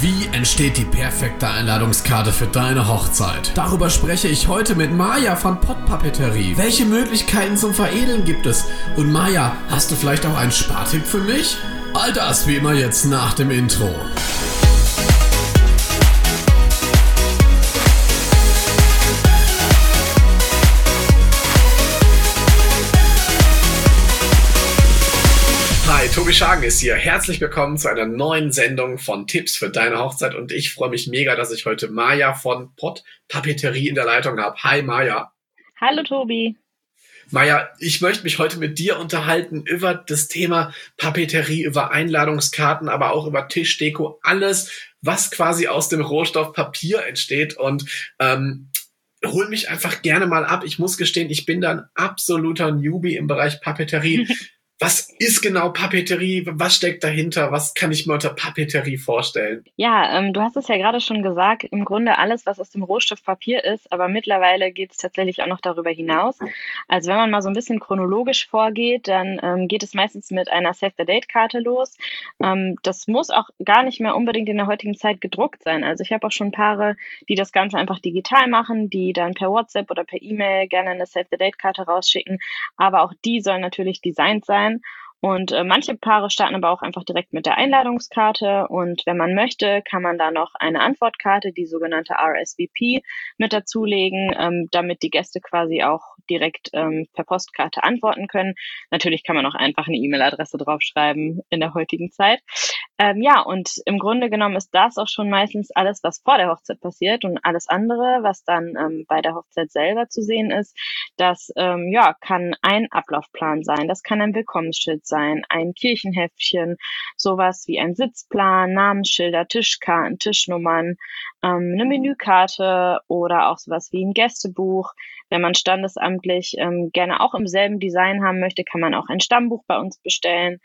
Wie entsteht die perfekte Einladungskarte für deine Hochzeit? Darüber spreche ich heute mit Maja von Pottpapeterie. Welche Möglichkeiten zum Veredeln gibt es? Und Maja, hast du vielleicht auch einen Spartipp für mich? All das wie immer jetzt nach dem Intro. Hi, Tobi Schagen ist hier. Herzlich willkommen zu einer neuen Sendung von Tipps für deine Hochzeit und ich freue mich mega, dass ich heute Maja von Pott Papeterie in der Leitung habe. Hi Maja. Hallo Tobi. Maja, ich möchte mich heute mit dir unterhalten über das Thema Papeterie, über Einladungskarten, aber auch über Tischdeko, alles, was quasi aus dem Rohstoff Papier entsteht und ähm, hol mich einfach gerne mal ab. Ich muss gestehen, ich bin dann absoluter Newbie im Bereich Papeterie. was ist genau Papeterie? Was steckt dahinter? Was kann ich mir unter Papeterie vorstellen? Ja, ähm, du hast es ja gerade schon gesagt, im Grunde alles, was aus dem Rohstoff Papier ist, aber mittlerweile geht es tatsächlich auch noch darüber hinaus. Also wenn man mal so ein bisschen chronologisch vorgeht, dann ähm, geht es meistens mit einer Save-the-Date-Karte los. Ähm, das muss auch gar nicht mehr unbedingt in der heutigen Zeit gedruckt sein. Also ich habe auch schon Paare, die das Ganze einfach digital machen, die dann per WhatsApp oder per E-Mail gerne eine Save-the-Date-Karte rausschicken. Aber auch die soll natürlich designt sein sein. Und äh, manche Paare starten aber auch einfach direkt mit der Einladungskarte. Und wenn man möchte, kann man da noch eine Antwortkarte, die sogenannte RSVP, mit dazulegen, ähm, damit die Gäste quasi auch direkt ähm, per Postkarte antworten können. Natürlich kann man auch einfach eine E-Mail-Adresse draufschreiben in der heutigen Zeit. Ähm, ja, und im Grunde genommen ist das auch schon meistens alles, was vor der Hochzeit passiert und alles andere, was dann ähm, bei der Hochzeit selber zu sehen ist, das ähm, ja kann ein Ablaufplan sein, das kann ein Willkommensschild sein, ein Kirchenheftchen, sowas wie ein Sitzplan, Namensschilder, Tischkarten, Tischnummern, ähm, eine Menükarte oder auch sowas wie ein Gästebuch. Wenn man standesamtlich ähm, gerne auch im selben Design haben möchte, kann man auch ein Stammbuch bei uns bestellen.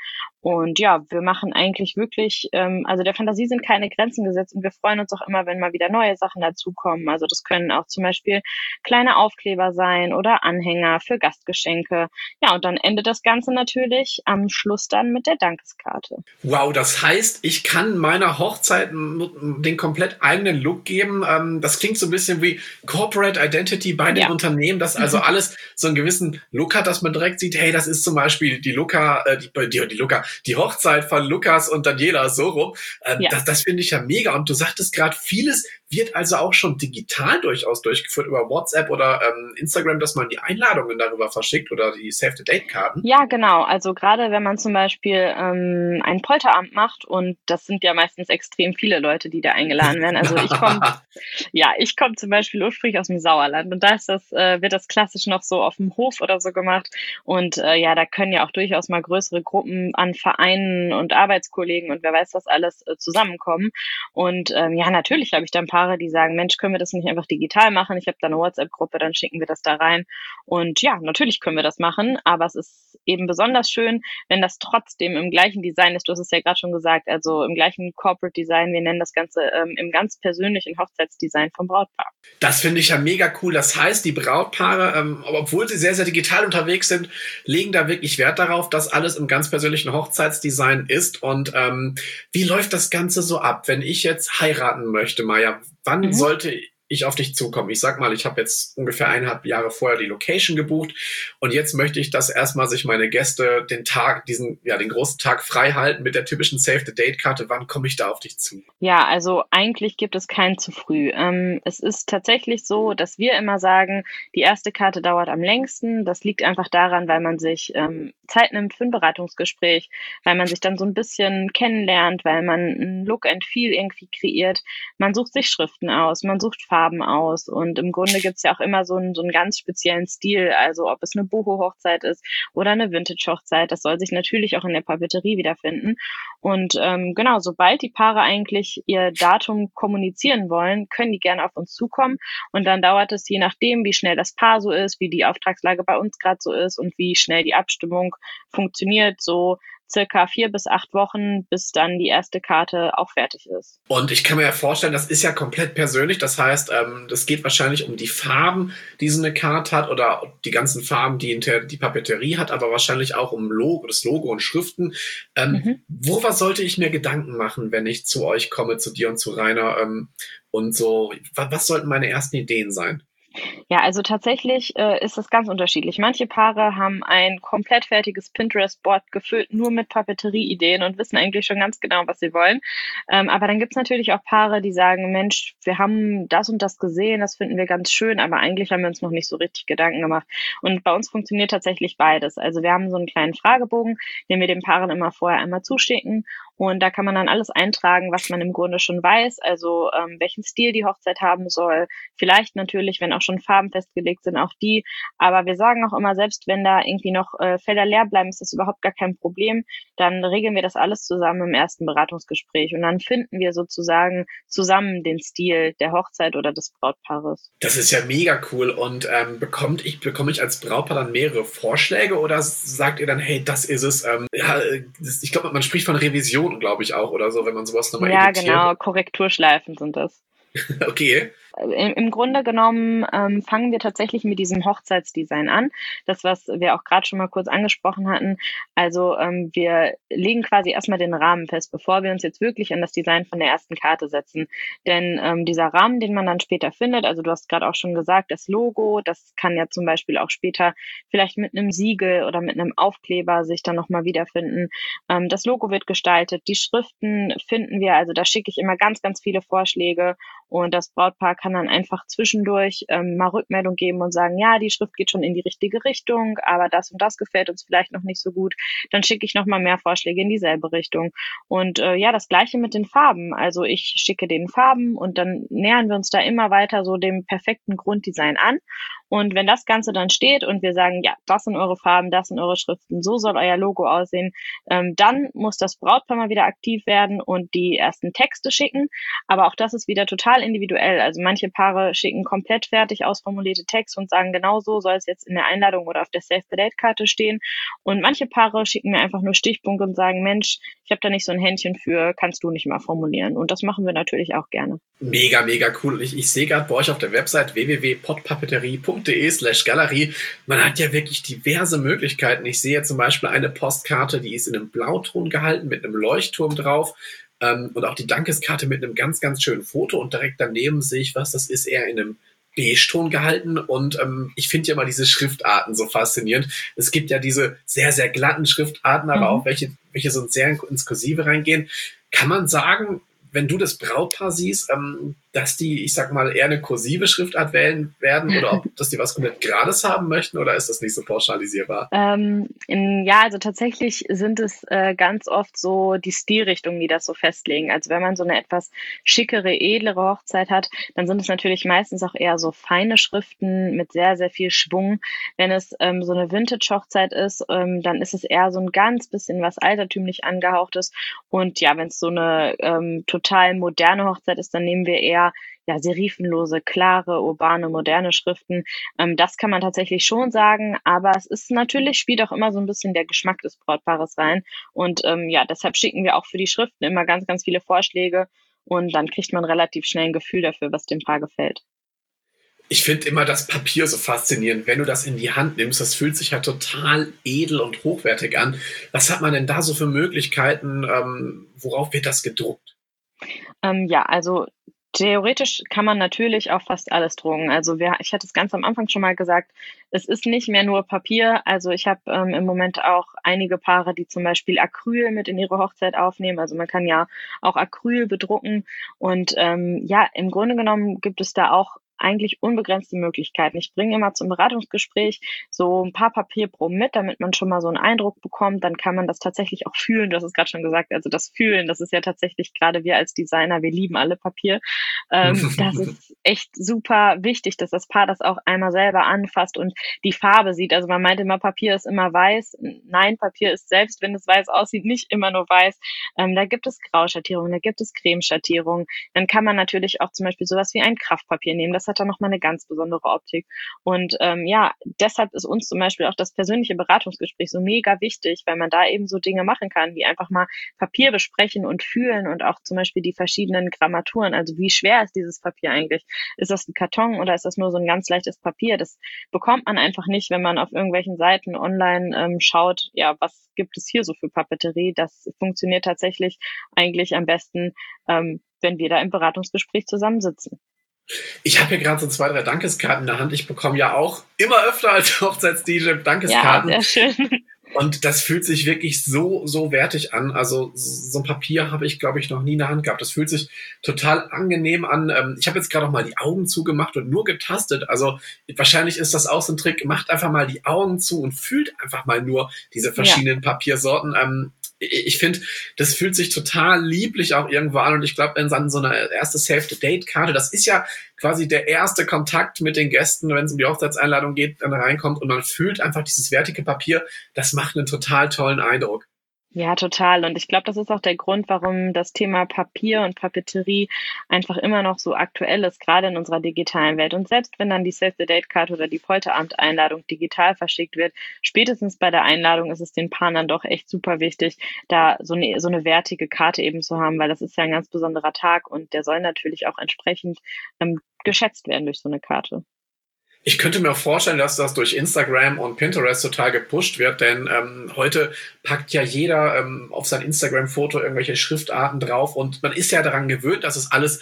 Und ja, wir machen eigentlich wirklich, ähm, also der Fantasie sind keine Grenzen gesetzt und wir freuen uns auch immer, wenn mal wieder neue Sachen dazukommen. Also das können auch zum Beispiel kleine Aufkleber sein oder Anhänger für Gastgeschenke. Ja, und dann endet das Ganze natürlich am Schluss dann mit der Dankeskarte. Wow, das heißt, ich kann meiner Hochzeit den komplett eigenen Look geben. Ähm, das klingt so ein bisschen wie Corporate Identity bei den ja. Unternehmen, dass also alles so einen gewissen Look hat, dass man direkt sieht, hey, das ist zum Beispiel die Luca, äh, die, die, die Luca, die Hochzeit von Lukas und Daniela so rum. Ähm, ja. Das, das finde ich ja mega. Und du sagtest gerade, vieles wird also auch schon digital durchaus durchgeführt über WhatsApp oder ähm, Instagram, dass man die Einladungen darüber verschickt oder die Save-the-Date-Karten. Ja, genau. Also gerade wenn man zum Beispiel ähm, ein Polteramt macht und das sind ja meistens extrem viele Leute, die da eingeladen werden. Also ich komme, ja, ich komme zum Beispiel ursprünglich aus dem Sauerland und da ist das, äh, wird das klassisch noch so auf dem Hof oder so gemacht. Und äh, ja, da können ja auch durchaus mal größere Gruppen an Vereinen und Arbeitskollegen und wer weiß was alles äh, zusammenkommen. Und ähm, ja, natürlich habe ich da ein paar Paare, die sagen, Mensch, können wir das nicht einfach digital machen? Ich habe da eine WhatsApp-Gruppe, dann schicken wir das da rein. Und ja, natürlich können wir das machen, aber es ist eben besonders schön, wenn das trotzdem im gleichen Design ist. Du hast es ja gerade schon gesagt, also im gleichen Corporate Design. Wir nennen das Ganze ähm, im ganz persönlichen Hochzeitsdesign vom Brautpaar. Das finde ich ja mega cool. Das heißt, die Brautpaare, ähm, obwohl sie sehr, sehr digital unterwegs sind, legen da wirklich Wert darauf, dass alles im ganz persönlichen Hochzeitsdesign ist. Und ähm, wie läuft das Ganze so ab, wenn ich jetzt heiraten möchte, Maja? Wann mhm. sollte ich auf dich zukommen. Ich sag mal, ich habe jetzt ungefähr eineinhalb Jahre vorher die Location gebucht und jetzt möchte ich, dass erstmal sich meine Gäste den Tag, diesen, ja, den großen Tag frei halten mit der typischen Save the Date Karte. Wann komme ich da auf dich zu? Ja, also eigentlich gibt es kein zu früh. Ähm, es ist tatsächlich so, dass wir immer sagen, die erste Karte dauert am längsten. Das liegt einfach daran, weil man sich ähm, Zeit nimmt für ein Beratungsgespräch, weil man sich dann so ein bisschen kennenlernt, weil man ein Look and Feel irgendwie kreiert. Man sucht sich Schriften aus, man sucht Farben Farben aus. Und im Grunde gibt's ja auch immer so einen, so einen ganz speziellen Stil. Also ob es eine Boho-Hochzeit ist oder eine Vintage-Hochzeit, das soll sich natürlich auch in der Papeterie wiederfinden. Und ähm, genau, sobald die Paare eigentlich ihr Datum kommunizieren wollen, können die gerne auf uns zukommen. Und dann dauert es je nachdem, wie schnell das Paar so ist, wie die Auftragslage bei uns gerade so ist und wie schnell die Abstimmung funktioniert, so circa vier bis acht Wochen, bis dann die erste Karte auch fertig ist. Und ich kann mir ja vorstellen, das ist ja komplett persönlich. Das heißt, ähm, das geht wahrscheinlich um die Farben, die so eine Karte hat oder die ganzen Farben, die die Papeterie hat, aber wahrscheinlich auch um Logo, das Logo und Schriften. Ähm, mhm. Worüber sollte ich mir Gedanken machen, wenn ich zu euch komme, zu dir und zu Rainer? Ähm, und so, was, was sollten meine ersten Ideen sein? Ja, also tatsächlich äh, ist das ganz unterschiedlich. Manche Paare haben ein komplett fertiges Pinterest-Board gefüllt nur mit Papeterie-Ideen und wissen eigentlich schon ganz genau, was sie wollen. Ähm, aber dann gibt's natürlich auch Paare, die sagen, Mensch, wir haben das und das gesehen, das finden wir ganz schön, aber eigentlich haben wir uns noch nicht so richtig Gedanken gemacht. Und bei uns funktioniert tatsächlich beides. Also wir haben so einen kleinen Fragebogen, den wir den Paaren immer vorher einmal zuschicken und da kann man dann alles eintragen, was man im Grunde schon weiß, also ähm, welchen Stil die Hochzeit haben soll. Vielleicht natürlich, wenn auch schon Farben festgelegt sind, auch die. Aber wir sagen auch immer, selbst wenn da irgendwie noch äh, Felder leer bleiben, ist das überhaupt gar kein Problem. Dann regeln wir das alles zusammen im ersten Beratungsgespräch und dann finden wir sozusagen zusammen den Stil der Hochzeit oder des Brautpaares. Das ist ja mega cool. Und ähm, bekommt ich, bekomme ich als Brautpaar dann mehrere Vorschläge oder sagt ihr dann, hey, das ist es? Ähm, ja, ich glaube, man spricht von Revision Minuten, glaube ich, auch oder so, wenn man sowas nochmal Ja, editiert. genau, Korrekturschleifen sind das. okay. Im Grunde genommen ähm, fangen wir tatsächlich mit diesem Hochzeitsdesign an. Das, was wir auch gerade schon mal kurz angesprochen hatten. Also ähm, wir legen quasi erstmal den Rahmen fest, bevor wir uns jetzt wirklich an das Design von der ersten Karte setzen. Denn ähm, dieser Rahmen, den man dann später findet, also du hast gerade auch schon gesagt, das Logo, das kann ja zum Beispiel auch später vielleicht mit einem Siegel oder mit einem Aufkleber sich dann nochmal wiederfinden. Ähm, das Logo wird gestaltet, die Schriften finden wir, also da schicke ich immer ganz, ganz viele Vorschläge und das Brautpaar kann dann einfach zwischendurch ähm, mal Rückmeldung geben und sagen, ja, die Schrift geht schon in die richtige Richtung, aber das und das gefällt uns vielleicht noch nicht so gut. Dann schicke ich nochmal mehr Vorschläge in dieselbe Richtung. Und äh, ja, das gleiche mit den Farben. Also ich schicke den Farben und dann nähern wir uns da immer weiter so dem perfekten Grunddesign an. Und wenn das Ganze dann steht und wir sagen, ja, das sind eure Farben, das sind eure Schriften, so soll euer Logo aussehen, ähm, dann muss das Brautpaar mal wieder aktiv werden und die ersten Texte schicken. Aber auch das ist wieder total individuell. Also manche Paare schicken komplett fertig ausformulierte Texte und sagen, genau so soll es jetzt in der Einladung oder auf der Save the Date Karte stehen. Und manche Paare schicken mir einfach nur Stichpunkte und sagen, Mensch, ich habe da nicht so ein Händchen für, kannst du nicht mal formulieren. Und das machen wir natürlich auch gerne. Mega, mega cool. Ich, ich sehe gerade bei euch auf der Website www.podpapeterie.de slash Galerie. Man hat ja wirklich diverse Möglichkeiten. Ich sehe zum Beispiel eine Postkarte, die ist in einem Blauton gehalten mit einem Leuchtturm drauf. Ähm, und auch die Dankeskarte mit einem ganz, ganz schönen Foto. Und direkt daneben sehe ich was, das ist eher in einem Beige-Ton gehalten und ähm, ich finde ja mal diese Schriftarten so faszinierend. Es gibt ja diese sehr, sehr glatten Schriftarten, aber mhm. auch welche, welche so sehr ins Kursive reingehen. Kann man sagen, wenn du das Brautpaar siehst, ähm, dass die, ich sag mal, eher eine kursive Schriftart wählen werden oder ob dass die was komplett Gerades haben möchten oder ist das nicht so pauschalisierbar? Ähm, in, ja, also tatsächlich sind es äh, ganz oft so die Stilrichtungen, die das so festlegen. Also wenn man so eine etwas schickere, edlere Hochzeit hat, dann sind es natürlich meistens auch eher so feine Schriften mit sehr, sehr viel Schwung. Wenn es ähm, so eine Vintage-Hochzeit ist, ähm, dann ist es eher so ein ganz bisschen was altertümlich angehauchtes. Und ja, wenn es so eine ähm, total moderne Hochzeit ist, dann nehmen wir eher ja, serifenlose, klare, urbane, moderne Schriften. Ähm, das kann man tatsächlich schon sagen, aber es ist natürlich, spielt auch immer so ein bisschen der Geschmack des Brautpaares rein. Und ähm, ja, deshalb schicken wir auch für die Schriften immer ganz, ganz viele Vorschläge und dann kriegt man relativ schnell ein Gefühl dafür, was dem Paar gefällt. Ich finde immer das Papier so faszinierend. Wenn du das in die Hand nimmst, das fühlt sich ja total edel und hochwertig an. Was hat man denn da so für Möglichkeiten? Ähm, worauf wird das gedruckt? Ähm, ja, also Theoretisch kann man natürlich auch fast alles drucken. Also wir, ich hatte es ganz am Anfang schon mal gesagt, es ist nicht mehr nur Papier. Also ich habe ähm, im Moment auch einige Paare, die zum Beispiel Acryl mit in ihre Hochzeit aufnehmen. Also man kann ja auch Acryl bedrucken. Und ähm, ja, im Grunde genommen gibt es da auch eigentlich unbegrenzte Möglichkeiten. Ich bringe immer zum Beratungsgespräch so ein paar Papierproben mit, damit man schon mal so einen Eindruck bekommt. Dann kann man das tatsächlich auch fühlen. Du hast es gerade schon gesagt. Also das Fühlen, das ist ja tatsächlich gerade wir als Designer, wir lieben alle Papier. Ähm, das ist echt super wichtig, dass das Paar das auch einmal selber anfasst und die Farbe sieht. Also man meint immer, Papier ist immer weiß. Nein, Papier ist selbst, wenn es weiß aussieht, nicht immer nur weiß. Ähm, da gibt es Grauschattierungen, da gibt es Cremeschattierungen. Dann kann man natürlich auch zum Beispiel sowas wie ein Kraftpapier nehmen. Das hat dann nochmal eine ganz besondere Optik. Und ähm, ja, deshalb ist uns zum Beispiel auch das persönliche Beratungsgespräch so mega wichtig, weil man da eben so Dinge machen kann, wie einfach mal Papier besprechen und fühlen und auch zum Beispiel die verschiedenen Grammaturen. Also wie schwer ist dieses Papier eigentlich? Ist das ein Karton oder ist das nur so ein ganz leichtes Papier? Das bekommt man einfach nicht, wenn man auf irgendwelchen Seiten online ähm, schaut, ja, was gibt es hier so für Papeterie? Das funktioniert tatsächlich eigentlich am besten, ähm, wenn wir da im Beratungsgespräch zusammensitzen. Ich habe hier gerade so zwei, drei Dankeskarten in der Hand. Ich bekomme ja auch immer öfter als Hochzeits-DJ Dankeskarten. Ja, sehr schön. Und das fühlt sich wirklich so, so wertig an. Also so ein Papier habe ich, glaube ich, noch nie in der Hand gehabt. Das fühlt sich total angenehm an. Ähm, ich habe jetzt gerade auch mal die Augen zugemacht und nur getastet. Also wahrscheinlich ist das auch so ein Trick. Macht einfach mal die Augen zu und fühlt einfach mal nur diese verschiedenen ja. Papiersorten. Ich finde, das fühlt sich total lieblich auch irgendwo an und ich glaube, in so einer erste Save-the-Date-Karte, das ist ja quasi der erste Kontakt mit den Gästen, wenn es um die Hochzeitseinladung geht, dann reinkommt und man fühlt einfach dieses wertige Papier, das macht einen total tollen Eindruck. Ja, total. Und ich glaube, das ist auch der Grund, warum das Thema Papier und Papeterie einfach immer noch so aktuell ist, gerade in unserer digitalen Welt. Und selbst wenn dann die Save-the-Date-Card oder die Polteramt-Einladung digital verschickt wird, spätestens bei der Einladung ist es den Paaren dann doch echt super wichtig, da so eine, so eine wertige Karte eben zu haben, weil das ist ja ein ganz besonderer Tag und der soll natürlich auch entsprechend ähm, geschätzt werden durch so eine Karte. Ich könnte mir vorstellen, dass das durch Instagram und Pinterest total gepusht wird, denn ähm, heute packt ja jeder ähm, auf sein Instagram-Foto irgendwelche Schriftarten drauf und man ist ja daran gewöhnt, dass es alles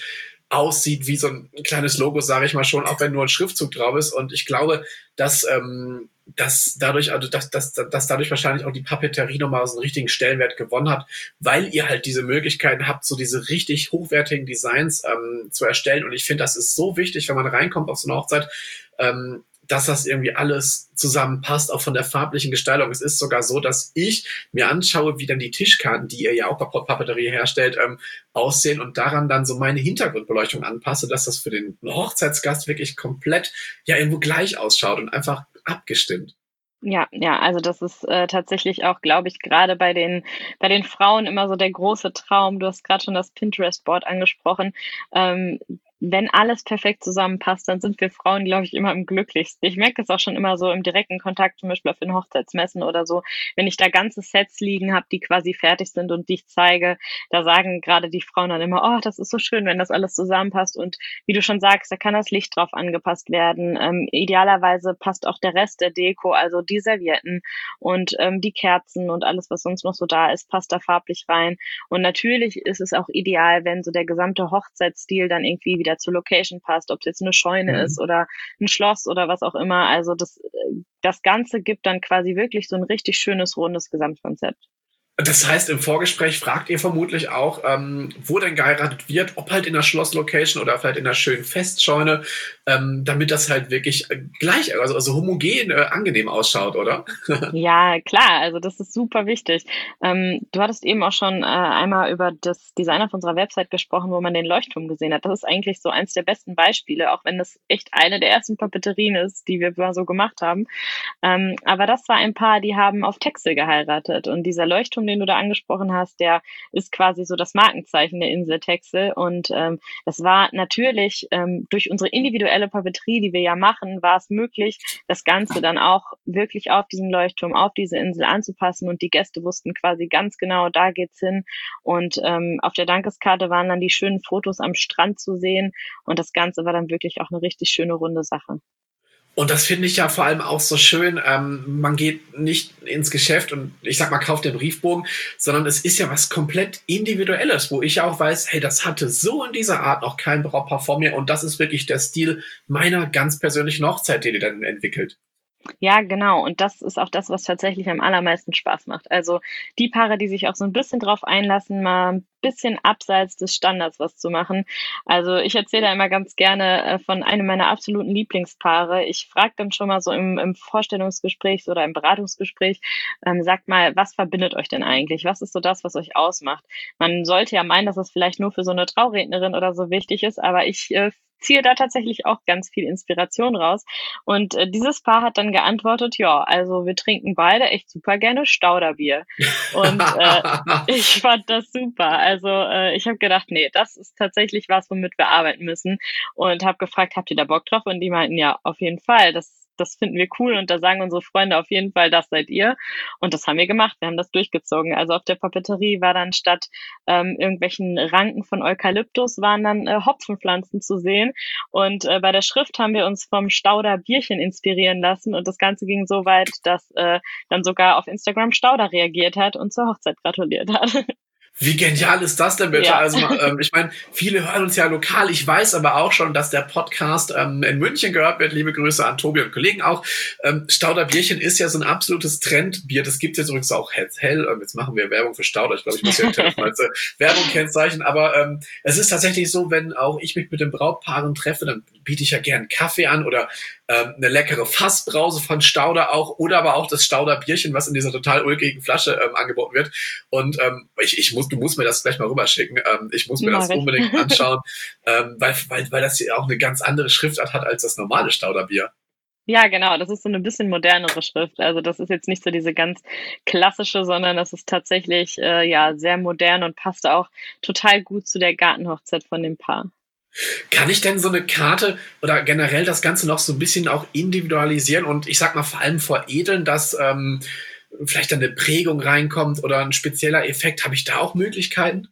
aussieht wie so ein kleines Logo, sage ich mal schon, auch wenn nur ein Schriftzug drauf ist. Und ich glaube, dass, ähm, dass dadurch, also dass, dass, dass dadurch wahrscheinlich auch die Papeterie nochmal so einen richtigen Stellenwert gewonnen hat, weil ihr halt diese Möglichkeiten habt, so diese richtig hochwertigen Designs ähm, zu erstellen. Und ich finde, das ist so wichtig, wenn man reinkommt auf so eine Hochzeit, ähm, dass das irgendwie alles zusammenpasst, auch von der farblichen Gestaltung. Es ist sogar so, dass ich mir anschaue, wie dann die Tischkarten, die ihr ja auch bei Papeterie herstellt, ähm, aussehen und daran dann so meine Hintergrundbeleuchtung anpasse, dass das für den Hochzeitsgast wirklich komplett ja irgendwo gleich ausschaut und einfach abgestimmt. Ja, ja, also das ist äh, tatsächlich auch, glaube ich, gerade bei den bei den Frauen immer so der große Traum. Du hast gerade schon das Pinterest-Board angesprochen. Ähm, wenn alles perfekt zusammenpasst, dann sind wir Frauen, glaube ich, immer am glücklichsten. Ich merke es auch schon immer so im direkten Kontakt, zum Beispiel auf den Hochzeitsmessen oder so, wenn ich da ganze Sets liegen habe, die quasi fertig sind und die ich zeige, da sagen gerade die Frauen dann immer, oh, das ist so schön, wenn das alles zusammenpasst. Und wie du schon sagst, da kann das Licht drauf angepasst werden. Ähm, idealerweise passt auch der Rest der Deko, also die Servietten und ähm, die Kerzen und alles, was sonst noch so da ist, passt da farblich rein. Und natürlich ist es auch ideal, wenn so der gesamte Hochzeitsstil dann irgendwie wieder der zur Location passt, ob es jetzt eine Scheune mhm. ist oder ein Schloss oder was auch immer. Also das, das Ganze gibt dann quasi wirklich so ein richtig schönes, rundes Gesamtkonzept. Das heißt, im Vorgespräch fragt ihr vermutlich auch, ähm, wo denn geheiratet wird, ob halt in der Schlosslocation oder vielleicht in einer schönen Festscheune, ähm, damit das halt wirklich gleich, also, also homogen, äh, angenehm ausschaut, oder? ja, klar, also das ist super wichtig. Ähm, du hattest eben auch schon äh, einmal über das Design auf unserer Website gesprochen, wo man den Leuchtturm gesehen hat. Das ist eigentlich so eins der besten Beispiele, auch wenn das echt eine der ersten Papeterien ist, die wir mal so gemacht haben. Ähm, aber das war ein Paar, die haben auf Texel geheiratet und dieser Leuchtturm, den du da angesprochen hast, der ist quasi so das Markenzeichen der Insel Texel. Und ähm, das war natürlich ähm, durch unsere individuelle Papeterie, die wir ja machen, war es möglich, das Ganze dann auch wirklich auf diesen Leuchtturm, auf diese Insel anzupassen. Und die Gäste wussten quasi ganz genau, da geht's hin. Und ähm, auf der Dankeskarte waren dann die schönen Fotos am Strand zu sehen. Und das Ganze war dann wirklich auch eine richtig schöne runde Sache. Und das finde ich ja vor allem auch so schön. Ähm, man geht nicht ins Geschäft und ich sag mal, kauft den Briefbogen, sondern es ist ja was komplett Individuelles, wo ich auch weiß, hey, das hatte so in dieser Art noch kein Brautpaar vor mir und das ist wirklich der Stil meiner ganz persönlichen Hochzeit, den ihr dann entwickelt. Ja, genau. Und das ist auch das, was tatsächlich am allermeisten Spaß macht. Also die Paare, die sich auch so ein bisschen drauf einlassen, mal ein bisschen abseits des Standards was zu machen. Also ich erzähle da immer ganz gerne äh, von einem meiner absoluten Lieblingspaare. Ich frage dann schon mal so im, im Vorstellungsgespräch oder im Beratungsgespräch, ähm, sagt mal, was verbindet euch denn eigentlich? Was ist so das, was euch ausmacht? Man sollte ja meinen, dass es vielleicht nur für so eine Traurednerin oder so wichtig ist, aber ich äh, ziehe da tatsächlich auch ganz viel Inspiration raus. Und äh, dieses Paar hat dann geantwortet, ja, also wir trinken beide echt super gerne Stauderbier. Und äh, ich fand das super. Also äh, ich habe gedacht, nee, das ist tatsächlich was, womit wir arbeiten müssen. Und habe gefragt, habt ihr da Bock drauf? Und die meinten, ja, auf jeden Fall. Das das finden wir cool und da sagen unsere Freunde auf jeden Fall, das seid ihr. Und das haben wir gemacht. Wir haben das durchgezogen. Also auf der Papeterie war dann statt ähm, irgendwelchen Ranken von Eukalyptus waren dann äh, Hopfenpflanzen zu sehen. Und äh, bei der Schrift haben wir uns vom Stauder Bierchen inspirieren lassen. Und das Ganze ging so weit, dass äh, dann sogar auf Instagram Stauder reagiert hat und zur Hochzeit gratuliert hat. Wie genial ist das denn bitte? Ja. Also ähm, ich meine, viele hören uns ja lokal. Ich weiß aber auch schon, dass der Podcast ähm, in München gehört wird. Liebe Grüße an Tobi und Kollegen auch. Ähm, Stauder Bierchen ist ja so ein absolutes Trendbier. Das gibt es jetzt übrigens auch hell. hell. Ähm, jetzt machen wir Werbung für Stauder. Ich glaube, ich muss ja als äh, Werbung kennzeichnen. Aber ähm, es ist tatsächlich so, wenn auch ich mich mit den Brautpaaren treffe, dann biete ich ja gern Kaffee an oder ähm, eine leckere Fassbrause von Stauder auch oder aber auch das Stauder Bierchen, was in dieser total ulkigen Flasche ähm, angeboten wird. Und ähm, ich, ich muss, du musst mir das gleich mal rüberschicken. Ähm, ich muss mir ja, das unbedingt anschauen, ähm, weil, weil, weil das hier auch eine ganz andere Schriftart hat als das normale Stauderbier. Ja, genau. Das ist so eine bisschen modernere Schrift. Also das ist jetzt nicht so diese ganz klassische, sondern das ist tatsächlich äh, ja sehr modern und passt auch total gut zu der Gartenhochzeit von dem Paar. Kann ich denn so eine Karte oder generell das Ganze noch so ein bisschen auch individualisieren und ich sag mal vor allem veredeln, dass ähm, vielleicht eine Prägung reinkommt oder ein spezieller Effekt? Habe ich da auch Möglichkeiten?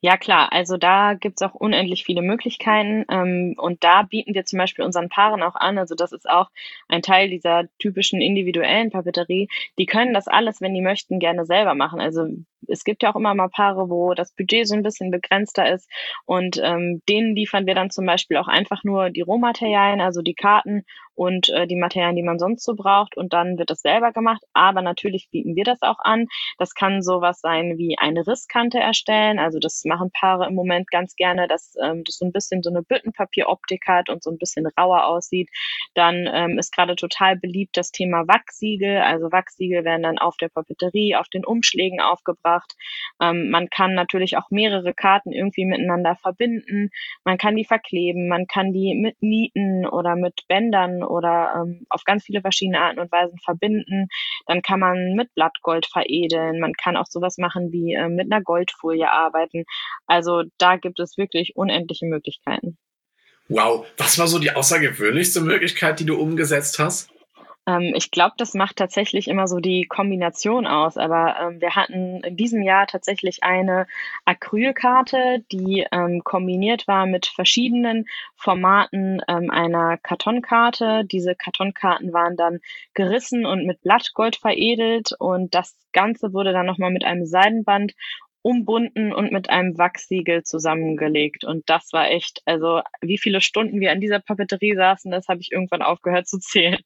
Ja klar, also da gibt's auch unendlich viele Möglichkeiten ähm, und da bieten wir zum Beispiel unseren Paaren auch an, also das ist auch ein Teil dieser typischen individuellen Papeterie, die können das alles, wenn die möchten, gerne selber machen. Also es gibt ja auch immer mal Paare, wo das Budget so ein bisschen begrenzter ist und ähm, denen liefern wir dann zum Beispiel auch einfach nur die Rohmaterialien, also die Karten und äh, die Materialien, die man sonst so braucht und dann wird das selber gemacht. Aber natürlich bieten wir das auch an. Das kann sowas sein wie eine Risskante erstellen. Also das machen Paare im Moment ganz gerne, dass ähm, das so ein bisschen so eine Büttenpapieroptik hat und so ein bisschen rauer aussieht. Dann ähm, ist gerade total beliebt das Thema Wachsiegel. Also Wachsiegel werden dann auf der Papeterie, auf den Umschlägen aufgebracht. Ähm, man kann natürlich auch mehrere Karten irgendwie miteinander verbinden. Man kann die verkleben, man kann die mit Nieten oder mit Bändern oder ähm, auf ganz viele verschiedene Arten und Weisen verbinden. Dann kann man mit Blattgold veredeln. Man kann auch sowas machen wie äh, mit einer Goldfolie arbeiten. Also da gibt es wirklich unendliche Möglichkeiten. Wow, was war so die außergewöhnlichste Möglichkeit, die du umgesetzt hast? Ähm, ich glaube, das macht tatsächlich immer so die Kombination aus. Aber ähm, wir hatten in diesem Jahr tatsächlich eine Acrylkarte, die ähm, kombiniert war mit verschiedenen Formaten ähm, einer Kartonkarte. Diese Kartonkarten waren dann gerissen und mit Blattgold veredelt und das Ganze wurde dann nochmal mit einem Seidenband umbunden und mit einem Wachsiegel zusammengelegt. Und das war echt, also wie viele Stunden wir an dieser Papeterie saßen, das habe ich irgendwann aufgehört zu zählen.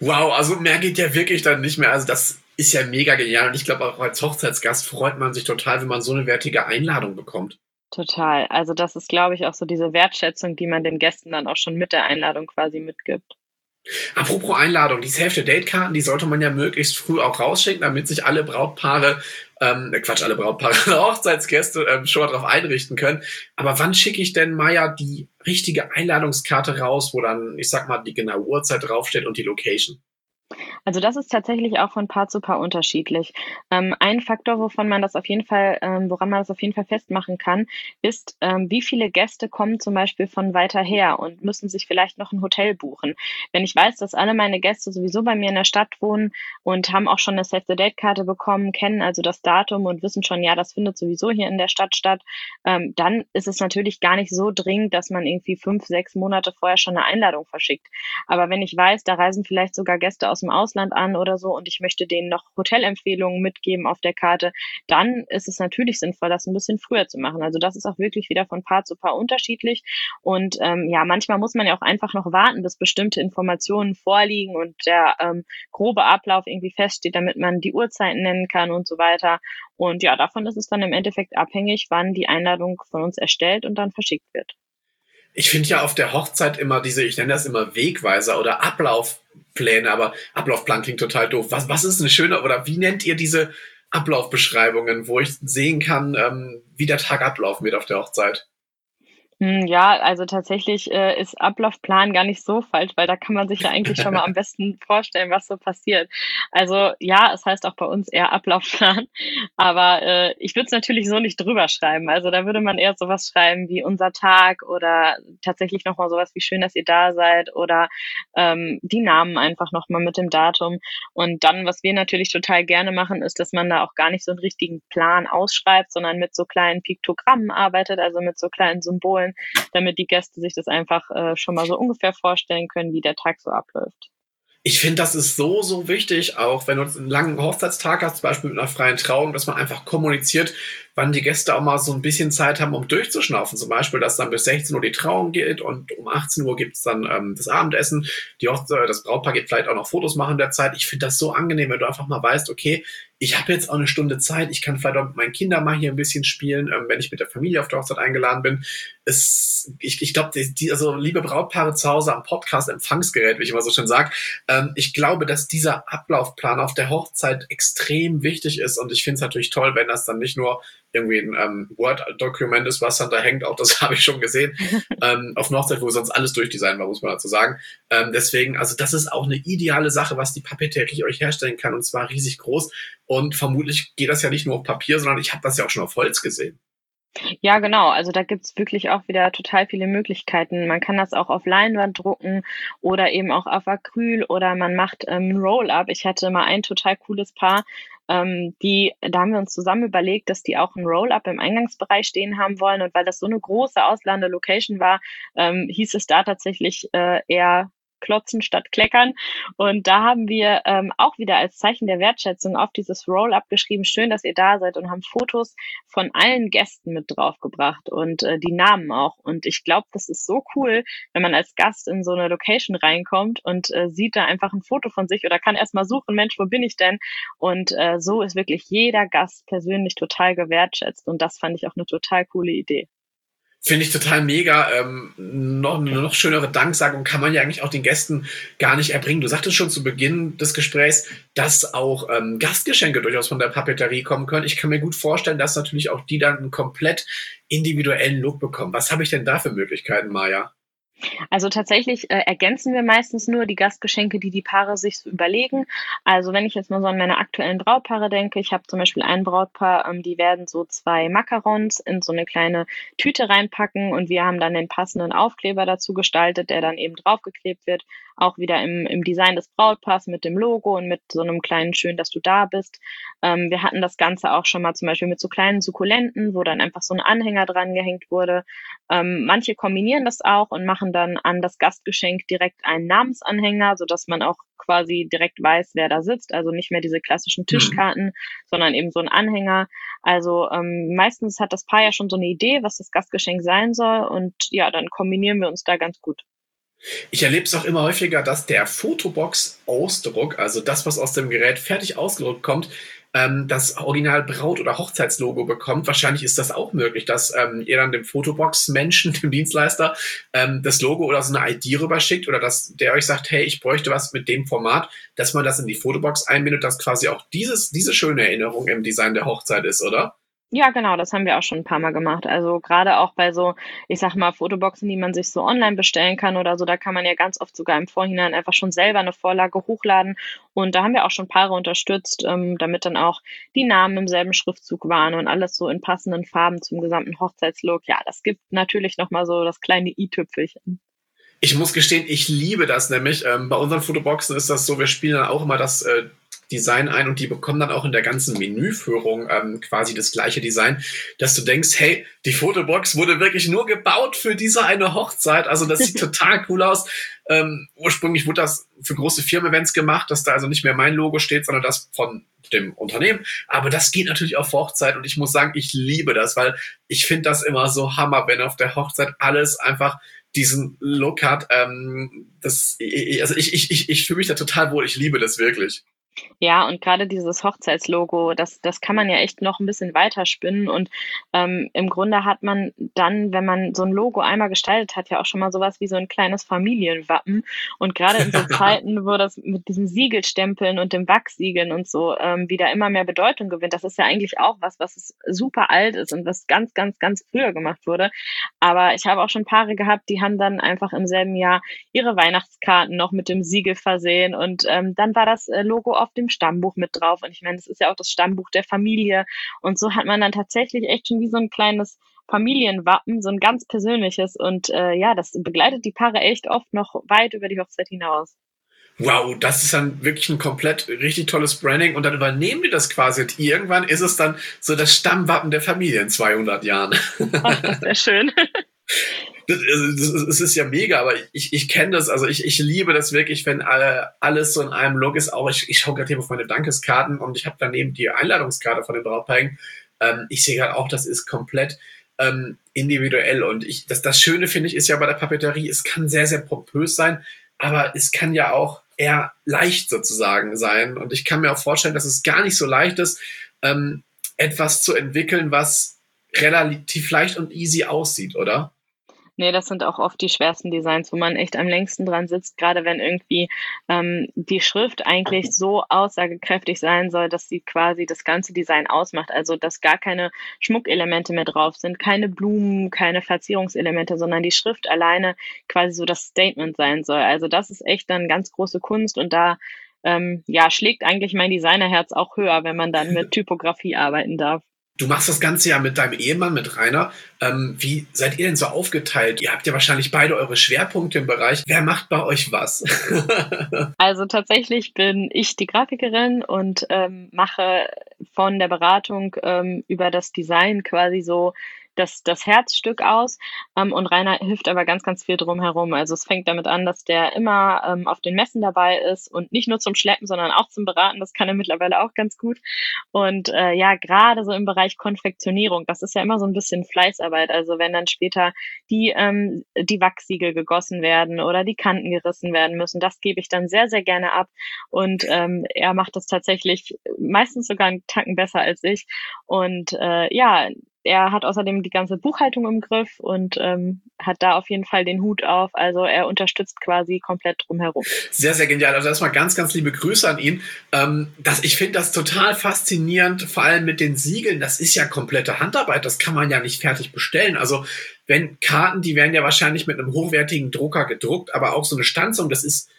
Wow, also mehr geht ja wirklich dann nicht mehr. Also das ist ja mega genial. Und ich glaube, auch als Hochzeitsgast freut man sich total, wenn man so eine wertige Einladung bekommt. Total. Also das ist, glaube ich, auch so diese Wertschätzung, die man den Gästen dann auch schon mit der Einladung quasi mitgibt. Apropos Einladung, die Hälfte Datekarten, die sollte man ja möglichst früh auch rausschicken, damit sich alle Brautpaare, ähm, äh, Quatsch, alle Brautpaare, Hochzeitsgäste ähm, schon mal darauf einrichten können. Aber wann schicke ich denn Maya die richtige Einladungskarte raus, wo dann, ich sag mal, die genaue Uhrzeit draufsteht und die Location? Also das ist tatsächlich auch von Paar zu Paar unterschiedlich. Ähm, ein Faktor, wovon man das auf jeden Fall, ähm, woran man das auf jeden Fall festmachen kann, ist, ähm, wie viele Gäste kommen zum Beispiel von weiter her und müssen sich vielleicht noch ein Hotel buchen. Wenn ich weiß, dass alle meine Gäste sowieso bei mir in der Stadt wohnen und haben auch schon eine Save the Date Karte bekommen, kennen also das Datum und wissen schon, ja, das findet sowieso hier in der Stadt statt, ähm, dann ist es natürlich gar nicht so dringend, dass man irgendwie fünf, sechs Monate vorher schon eine Einladung verschickt. Aber wenn ich weiß, da reisen vielleicht sogar Gäste aus dem Ausland Ausland an oder so und ich möchte denen noch Hotelempfehlungen mitgeben auf der Karte, dann ist es natürlich sinnvoll, das ein bisschen früher zu machen. Also das ist auch wirklich wieder von Paar zu Paar unterschiedlich. Und ähm, ja, manchmal muss man ja auch einfach noch warten, bis bestimmte Informationen vorliegen und der ähm, grobe Ablauf irgendwie feststeht, damit man die Uhrzeiten nennen kann und so weiter. Und ja, davon ist es dann im Endeffekt abhängig, wann die Einladung von uns erstellt und dann verschickt wird. Ich finde ja auf der Hochzeit immer diese, ich nenne das immer Wegweiser oder Ablaufpläne, aber Ablaufplan klingt total doof. Was, was ist eine schöne oder wie nennt ihr diese Ablaufbeschreibungen, wo ich sehen kann, ähm, wie der Tag ablaufen wird auf der Hochzeit? Hm, ja, also tatsächlich äh, ist Ablaufplan gar nicht so falsch, weil da kann man sich ja eigentlich schon mal am besten vorstellen, was so passiert. Also ja, es heißt auch bei uns eher Ablaufplan, aber äh, ich würde es natürlich so nicht drüber schreiben. Also da würde man eher sowas schreiben wie unser Tag oder tatsächlich nochmal sowas wie schön, dass ihr da seid oder ähm, die Namen einfach nochmal mit dem Datum. Und dann, was wir natürlich total gerne machen, ist, dass man da auch gar nicht so einen richtigen Plan ausschreibt, sondern mit so kleinen Piktogrammen arbeitet, also mit so kleinen Symbolen damit die Gäste sich das einfach äh, schon mal so ungefähr vorstellen können, wie der Tag so abläuft. Ich finde, das ist so, so wichtig, auch wenn du einen langen Hochzeitstag hast, zum Beispiel mit einer freien Trauung, dass man einfach kommuniziert, wann die Gäste auch mal so ein bisschen Zeit haben, um durchzuschnaufen. Zum Beispiel, dass dann bis 16 Uhr die Trauung geht und um 18 Uhr gibt es dann ähm, das Abendessen. Die Hochzeit, das Brautpaar geht vielleicht auch noch Fotos machen der Zeit. Ich finde das so angenehm, wenn du einfach mal weißt, okay, ich habe jetzt auch eine Stunde Zeit, ich kann vielleicht auch mit meinen Kindern mal hier ein bisschen spielen, ähm, wenn ich mit der Familie auf der Hochzeit eingeladen bin. Es, ich ich glaube, die, die, also liebe Brautpaare zu Hause am Podcast, Empfangsgerät, wie ich immer so schön sage, ähm, ich glaube, dass dieser Ablaufplan auf der Hochzeit extrem wichtig ist und ich finde es natürlich toll, wenn das dann nicht nur irgendwie ein ähm, Word-Dokument ist, was dann da hängt, auch das habe ich schon gesehen, ähm, auf Hochzeit, wo sonst alles durchdesignt war, muss man dazu sagen. Ähm, deswegen, also das ist auch eine ideale Sache, was die Papeterie euch herstellen kann und zwar riesig groß und vermutlich geht das ja nicht nur auf Papier, sondern ich habe das ja auch schon auf Holz gesehen. Ja, genau. Also da gibt's wirklich auch wieder total viele Möglichkeiten. Man kann das auch auf Leinwand drucken oder eben auch auf Acryl oder man macht ähm, Roll-up. Ich hatte mal ein total cooles Paar, ähm, die, da haben wir uns zusammen überlegt, dass die auch ein Roll-up im Eingangsbereich stehen haben wollen. Und weil das so eine große Auslande-Location war, ähm, hieß es da tatsächlich äh, eher klotzen statt kleckern. Und da haben wir ähm, auch wieder als Zeichen der Wertschätzung auf dieses Roll-up geschrieben, schön, dass ihr da seid und haben Fotos von allen Gästen mit draufgebracht und äh, die Namen auch. Und ich glaube, das ist so cool, wenn man als Gast in so eine Location reinkommt und äh, sieht da einfach ein Foto von sich oder kann erstmal suchen, Mensch, wo bin ich denn? Und äh, so ist wirklich jeder Gast persönlich total gewertschätzt. Und das fand ich auch eine total coole Idee. Finde ich total mega. Ähm, noch eine noch schönere Danksagung kann man ja eigentlich auch den Gästen gar nicht erbringen. Du sagtest schon zu Beginn des Gesprächs, dass auch ähm, Gastgeschenke durchaus von der Papeterie kommen können. Ich kann mir gut vorstellen, dass natürlich auch die dann einen komplett individuellen Look bekommen. Was habe ich denn da für Möglichkeiten, Maja? Also tatsächlich äh, ergänzen wir meistens nur die Gastgeschenke, die die Paare sich so überlegen. Also wenn ich jetzt mal so an meine aktuellen Brautpaare denke, ich habe zum Beispiel ein Brautpaar, ähm, die werden so zwei Macarons in so eine kleine Tüte reinpacken und wir haben dann den passenden Aufkleber dazu gestaltet, der dann eben draufgeklebt wird, auch wieder im, im Design des Brautpaars mit dem Logo und mit so einem kleinen Schön, dass du da bist. Ähm, wir hatten das Ganze auch schon mal zum Beispiel mit so kleinen Sukkulenten, wo dann einfach so ein Anhänger dran gehängt wurde. Ähm, manche kombinieren das auch und machen dann an das Gastgeschenk direkt einen Namensanhänger, so dass man auch quasi direkt weiß, wer da sitzt. Also nicht mehr diese klassischen mhm. Tischkarten, mhm. sondern eben so ein Anhänger. Also ähm, meistens hat das Paar ja schon so eine Idee, was das Gastgeschenk sein soll. Und ja, dann kombinieren wir uns da ganz gut. Ich erlebe es auch immer häufiger, dass der Fotobox-Ausdruck, also das, was aus dem Gerät fertig ausgedruckt kommt, ähm, das Original Braut- oder Hochzeitslogo bekommt. Wahrscheinlich ist das auch möglich, dass ähm, ihr dann dem Fotobox-Menschen, dem Dienstleister, ähm, das Logo oder so eine ID rüberschickt oder dass der euch sagt, hey, ich bräuchte was mit dem Format, dass man das in die Fotobox einbindet, dass quasi auch dieses, diese schöne Erinnerung im Design der Hochzeit ist, oder? Ja, genau, das haben wir auch schon ein paar Mal gemacht. Also gerade auch bei so, ich sag mal, Fotoboxen, die man sich so online bestellen kann oder so, da kann man ja ganz oft sogar im Vorhinein einfach schon selber eine Vorlage hochladen. Und da haben wir auch schon Paare unterstützt, ähm, damit dann auch die Namen im selben Schriftzug waren und alles so in passenden Farben zum gesamten Hochzeitslook. Ja, das gibt natürlich nochmal so das kleine i-Tüpfelchen. Ich muss gestehen, ich liebe das nämlich. Ähm, bei unseren Fotoboxen ist das so, wir spielen dann auch immer das äh, Design ein und die bekommen dann auch in der ganzen Menüführung ähm, quasi das gleiche Design, dass du denkst, hey, die Fotobox wurde wirklich nur gebaut für diese eine Hochzeit. Also das sieht total cool aus. Ähm, ursprünglich wurde das für große Firmen-Events gemacht, dass da also nicht mehr mein Logo steht, sondern das von dem Unternehmen. Aber das geht natürlich auf Hochzeit und ich muss sagen, ich liebe das, weil ich finde das immer so hammer, wenn auf der Hochzeit alles einfach diesen Look hat. Ähm, das, also ich, ich, ich, ich fühle mich da total wohl. Ich liebe das wirklich. Ja, und gerade dieses Hochzeitslogo, das, das kann man ja echt noch ein bisschen weiter spinnen. Und ähm, im Grunde hat man dann, wenn man so ein Logo einmal gestaltet hat, ja auch schon mal sowas wie so ein kleines Familienwappen. Und gerade in so Zeiten, wo das mit diesen Siegelstempeln und dem Wachsiegeln und so ähm, wieder immer mehr Bedeutung gewinnt, das ist ja eigentlich auch was, was super alt ist und was ganz, ganz, ganz früher gemacht wurde. Aber ich habe auch schon Paare gehabt, die haben dann einfach im selben Jahr ihre Weihnachtskarten noch mit dem Siegel versehen. Und ähm, dann war das äh, Logo auf dem Stammbuch mit drauf. Und ich meine, das ist ja auch das Stammbuch der Familie. Und so hat man dann tatsächlich echt schon wie so ein kleines Familienwappen, so ein ganz persönliches. Und äh, ja, das begleitet die Paare echt oft noch weit über die Hochzeit hinaus. Wow, das ist dann wirklich ein komplett richtig tolles Branding und dann übernehmen die das quasi und irgendwann ist es dann so das Stammwappen der Familie in 200 Jahren. Ach, das wäre schön. es ist ja mega, aber ich, ich kenne das, also ich, ich liebe das wirklich, wenn alle, alles so in einem Look ist. Auch ich, ich schaue gerade hier auf meine Dankeskarten und ich habe daneben die Einladungskarte von den Brautpaaren. Ähm, ich sehe gerade auch, das ist komplett ähm, individuell. Und ich, das, das Schöne finde ich ist ja bei der Papeterie, es kann sehr, sehr pompös sein, aber es kann ja auch eher leicht sozusagen sein. Und ich kann mir auch vorstellen, dass es gar nicht so leicht ist, ähm, etwas zu entwickeln, was relativ leicht und easy aussieht, oder? Nee, das sind auch oft die schwersten Designs, wo man echt am längsten dran sitzt, gerade wenn irgendwie ähm, die Schrift eigentlich so aussagekräftig sein soll, dass sie quasi das ganze Design ausmacht. Also dass gar keine Schmuckelemente mehr drauf sind, keine Blumen, keine Verzierungselemente, sondern die Schrift alleine quasi so das Statement sein soll. Also das ist echt dann ganz große Kunst und da ähm, ja, schlägt eigentlich mein Designerherz auch höher, wenn man dann mit Typografie arbeiten darf. Du machst das Ganze ja mit deinem Ehemann, mit Rainer. Ähm, wie seid ihr denn so aufgeteilt? Ihr habt ja wahrscheinlich beide eure Schwerpunkte im Bereich. Wer macht bei euch was? also tatsächlich bin ich die Grafikerin und ähm, mache von der Beratung ähm, über das Design quasi so das, das Herzstück aus. Ähm, und Rainer hilft aber ganz, ganz viel drumherum. Also es fängt damit an, dass der immer ähm, auf den Messen dabei ist und nicht nur zum Schleppen, sondern auch zum Beraten. Das kann er mittlerweile auch ganz gut. Und äh, ja, gerade so im Bereich Konfektionierung, das ist ja immer so ein bisschen Fleißarbeit. Also wenn dann später die, ähm, die Wachsiegel gegossen werden oder die Kanten gerissen werden müssen, das gebe ich dann sehr, sehr gerne ab. Und ähm, er macht das tatsächlich meistens sogar einen Tacken besser als ich. Und äh, ja, er hat außerdem die ganze Buchhaltung im Griff und ähm, hat da auf jeden Fall den Hut auf. Also er unterstützt quasi komplett drumherum. Sehr, sehr genial. Also erstmal ganz, ganz liebe Grüße an ihn. Ähm, das, ich finde das total faszinierend, vor allem mit den Siegeln. Das ist ja komplette Handarbeit. Das kann man ja nicht fertig bestellen. Also wenn Karten, die werden ja wahrscheinlich mit einem hochwertigen Drucker gedruckt, aber auch so eine Stanzung, das ist,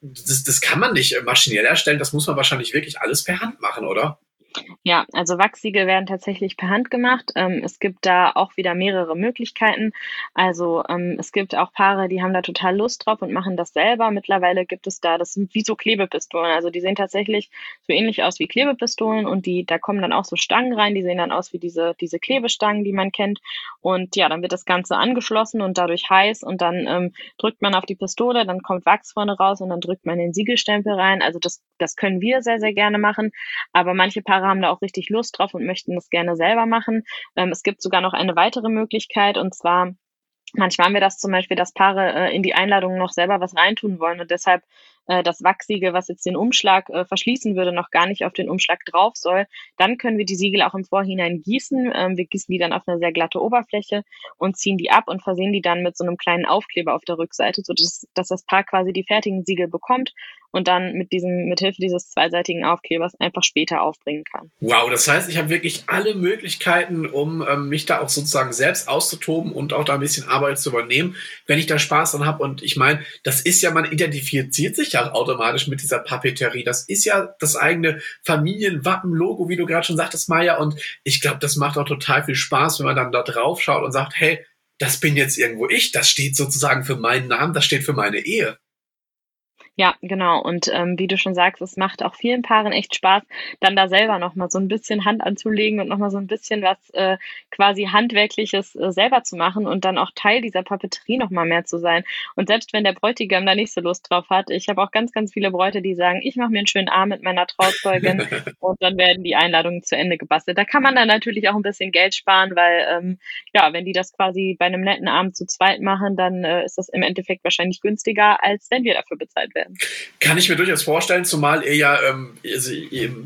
das, das kann man nicht maschinell erstellen. Das muss man wahrscheinlich wirklich alles per Hand machen, oder? Ja, also Wachsiegel werden tatsächlich per Hand gemacht. Ähm, es gibt da auch wieder mehrere Möglichkeiten. Also ähm, es gibt auch Paare, die haben da total Lust drauf und machen das selber. Mittlerweile gibt es da, das sind wie so Klebepistolen. Also die sehen tatsächlich so ähnlich aus wie Klebepistolen und die, da kommen dann auch so Stangen rein, die sehen dann aus wie diese, diese Klebestangen, die man kennt. Und ja, dann wird das Ganze angeschlossen und dadurch heiß und dann ähm, drückt man auf die Pistole, dann kommt Wachs vorne raus und dann drückt man den Siegelstempel rein. Also das, das können wir sehr, sehr gerne machen. Aber manche Paare haben da auch richtig Lust drauf und möchten das gerne selber machen. Ähm, es gibt sogar noch eine weitere Möglichkeit und zwar Manchmal haben wir das zum Beispiel, dass Paare äh, in die Einladungen noch selber was reintun wollen und deshalb äh, das Wachsiegel, was jetzt den Umschlag äh, verschließen würde, noch gar nicht auf den Umschlag drauf soll. Dann können wir die Siegel auch im Vorhinein gießen. Ähm, wir gießen die dann auf eine sehr glatte Oberfläche und ziehen die ab und versehen die dann mit so einem kleinen Aufkleber auf der Rückseite, sodass dass das Paar quasi die fertigen Siegel bekommt und dann mit diesem, mit Hilfe dieses zweiseitigen Aufklebers einfach später aufbringen kann. Wow, das heißt, ich habe wirklich alle Möglichkeiten, um ähm, mich da auch sozusagen selbst auszutoben und auch da ein bisschen Arbeit zu übernehmen, wenn ich da Spaß dran habe. Und ich meine, das ist ja, man identifiziert sich ja automatisch mit dieser Papeterie. Das ist ja das eigene Familienwappen-Logo, wie du gerade schon sagtest, Maya. Und ich glaube, das macht auch total viel Spaß, wenn man dann da drauf schaut und sagt, hey, das bin jetzt irgendwo ich, das steht sozusagen für meinen Namen, das steht für meine Ehe. Ja, genau. Und ähm, wie du schon sagst, es macht auch vielen Paaren echt Spaß, dann da selber nochmal so ein bisschen Hand anzulegen und nochmal so ein bisschen was äh, quasi Handwerkliches äh, selber zu machen und dann auch Teil dieser Papeterie nochmal mehr zu sein. Und selbst wenn der Bräutigam da nicht so Lust drauf hat, ich habe auch ganz, ganz viele Bräute, die sagen, ich mache mir einen schönen Arm mit meiner Trauzeugin und dann werden die Einladungen zu Ende gebastelt. Da kann man dann natürlich auch ein bisschen Geld sparen, weil ähm, ja, wenn die das quasi bei einem netten Abend zu zweit machen, dann äh, ist das im Endeffekt wahrscheinlich günstiger, als wenn wir dafür bezahlt werden werden. Kann ich mir durchaus vorstellen, zumal ihr ja, ähm, ihr,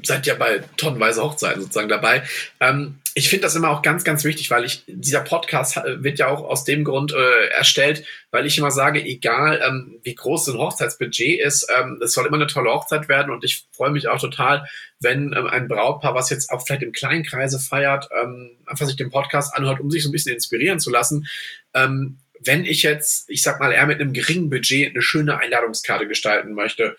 seid ja bei tonnenweise Hochzeiten sozusagen dabei. Ähm, ich finde das immer auch ganz, ganz wichtig, weil ich, dieser Podcast wird ja auch aus dem Grund äh, erstellt, weil ich immer sage, egal ähm, wie groß ein Hochzeitsbudget ist, ähm, es soll immer eine tolle Hochzeit werden und ich freue mich auch total, wenn ähm, ein Brautpaar, was jetzt auch vielleicht im kleinen Kreise feiert, ähm, einfach sich den Podcast anhört, um sich so ein bisschen inspirieren zu lassen. Ähm, wenn ich jetzt, ich sag mal, eher mit einem geringen Budget eine schöne Einladungskarte gestalten möchte,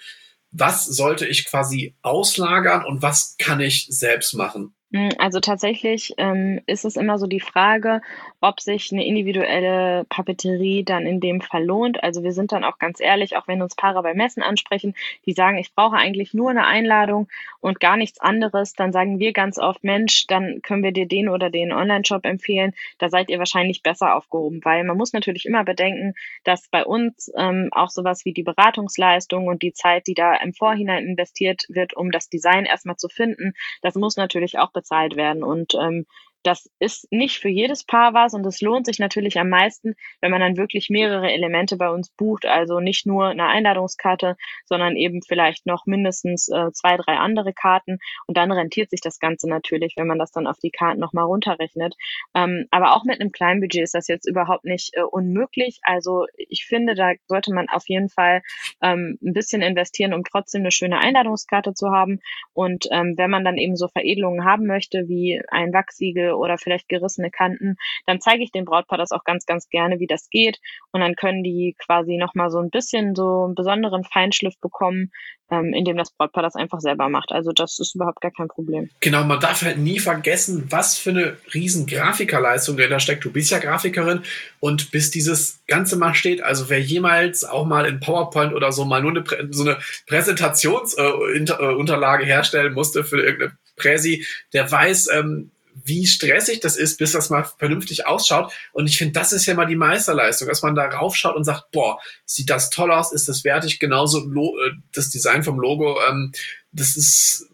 was sollte ich quasi auslagern und was kann ich selbst machen? Hm, also tatsächlich ähm, ist es immer so die Frage, ob sich eine individuelle Papeterie dann in dem Fall lohnt. Also wir sind dann auch ganz ehrlich, auch wenn uns Paare bei Messen ansprechen, die sagen, ich brauche eigentlich nur eine Einladung und gar nichts anderes, dann sagen wir ganz oft, Mensch, dann können wir dir den oder den Online-Shop empfehlen. Da seid ihr wahrscheinlich besser aufgehoben, weil man muss natürlich immer bedenken, dass bei uns ähm, auch sowas wie die Beratungsleistung und die Zeit, die da im Vorhinein investiert wird, um das Design erstmal zu finden, das muss natürlich auch bezahlt werden. Und ähm, das ist nicht für jedes Paar was und es lohnt sich natürlich am meisten, wenn man dann wirklich mehrere Elemente bei uns bucht. Also nicht nur eine Einladungskarte, sondern eben vielleicht noch mindestens äh, zwei, drei andere Karten. Und dann rentiert sich das Ganze natürlich, wenn man das dann auf die Karten nochmal runterrechnet. Ähm, aber auch mit einem kleinen Budget ist das jetzt überhaupt nicht äh, unmöglich. Also ich finde, da sollte man auf jeden Fall ähm, ein bisschen investieren, um trotzdem eine schöne Einladungskarte zu haben. Und ähm, wenn man dann eben so Veredelungen haben möchte, wie ein Wachsiegel oder vielleicht gerissene Kanten, dann zeige ich dem Brautpaar das auch ganz, ganz gerne, wie das geht. Und dann können die quasi nochmal so ein bisschen so einen besonderen Feinschliff bekommen, ähm, indem das Brautpaar das einfach selber macht. Also das ist überhaupt gar kein Problem. Genau, man darf halt nie vergessen, was für eine riesen Grafikerleistung dahinter steckt. Du bist ja Grafikerin und bis dieses Ganze mal steht, also wer jemals auch mal in PowerPoint oder so mal nur eine, so eine Präsentationsunterlage äh, herstellen musste für irgendeine Präsi, der weiß, ähm, wie stressig das ist, bis das mal vernünftig ausschaut. Und ich finde, das ist ja mal die Meisterleistung, dass man da raufschaut und sagt, boah, sieht das toll aus, ist das wertig, genauso äh, das Design vom Logo, ähm, das ist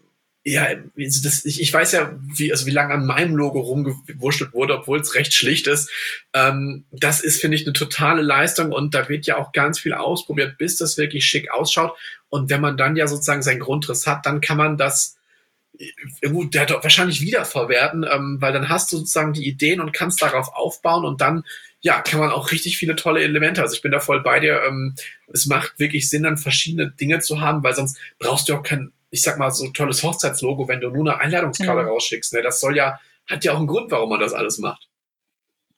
ja, also das, ich, ich weiß ja, wie, also wie lange an meinem Logo rumgewurschtelt wurde, obwohl es recht schlicht ist. Ähm, das ist, finde ich, eine totale Leistung und da wird ja auch ganz viel ausprobiert, bis das wirklich schick ausschaut. Und wenn man dann ja sozusagen seinen Grundriss hat, dann kann man das gut, der doch wahrscheinlich wiederverwerten, ähm, weil dann hast du sozusagen die Ideen und kannst darauf aufbauen und dann, ja, kann man auch richtig viele tolle Elemente. Also ich bin da voll bei dir. Ähm, es macht wirklich Sinn, dann verschiedene Dinge zu haben, weil sonst brauchst du auch kein, ich sag mal, so tolles Hochzeitslogo, wenn du nur eine Einladungskarte ja. rausschickst. Ne? Das soll ja, hat ja auch einen Grund, warum man das alles macht.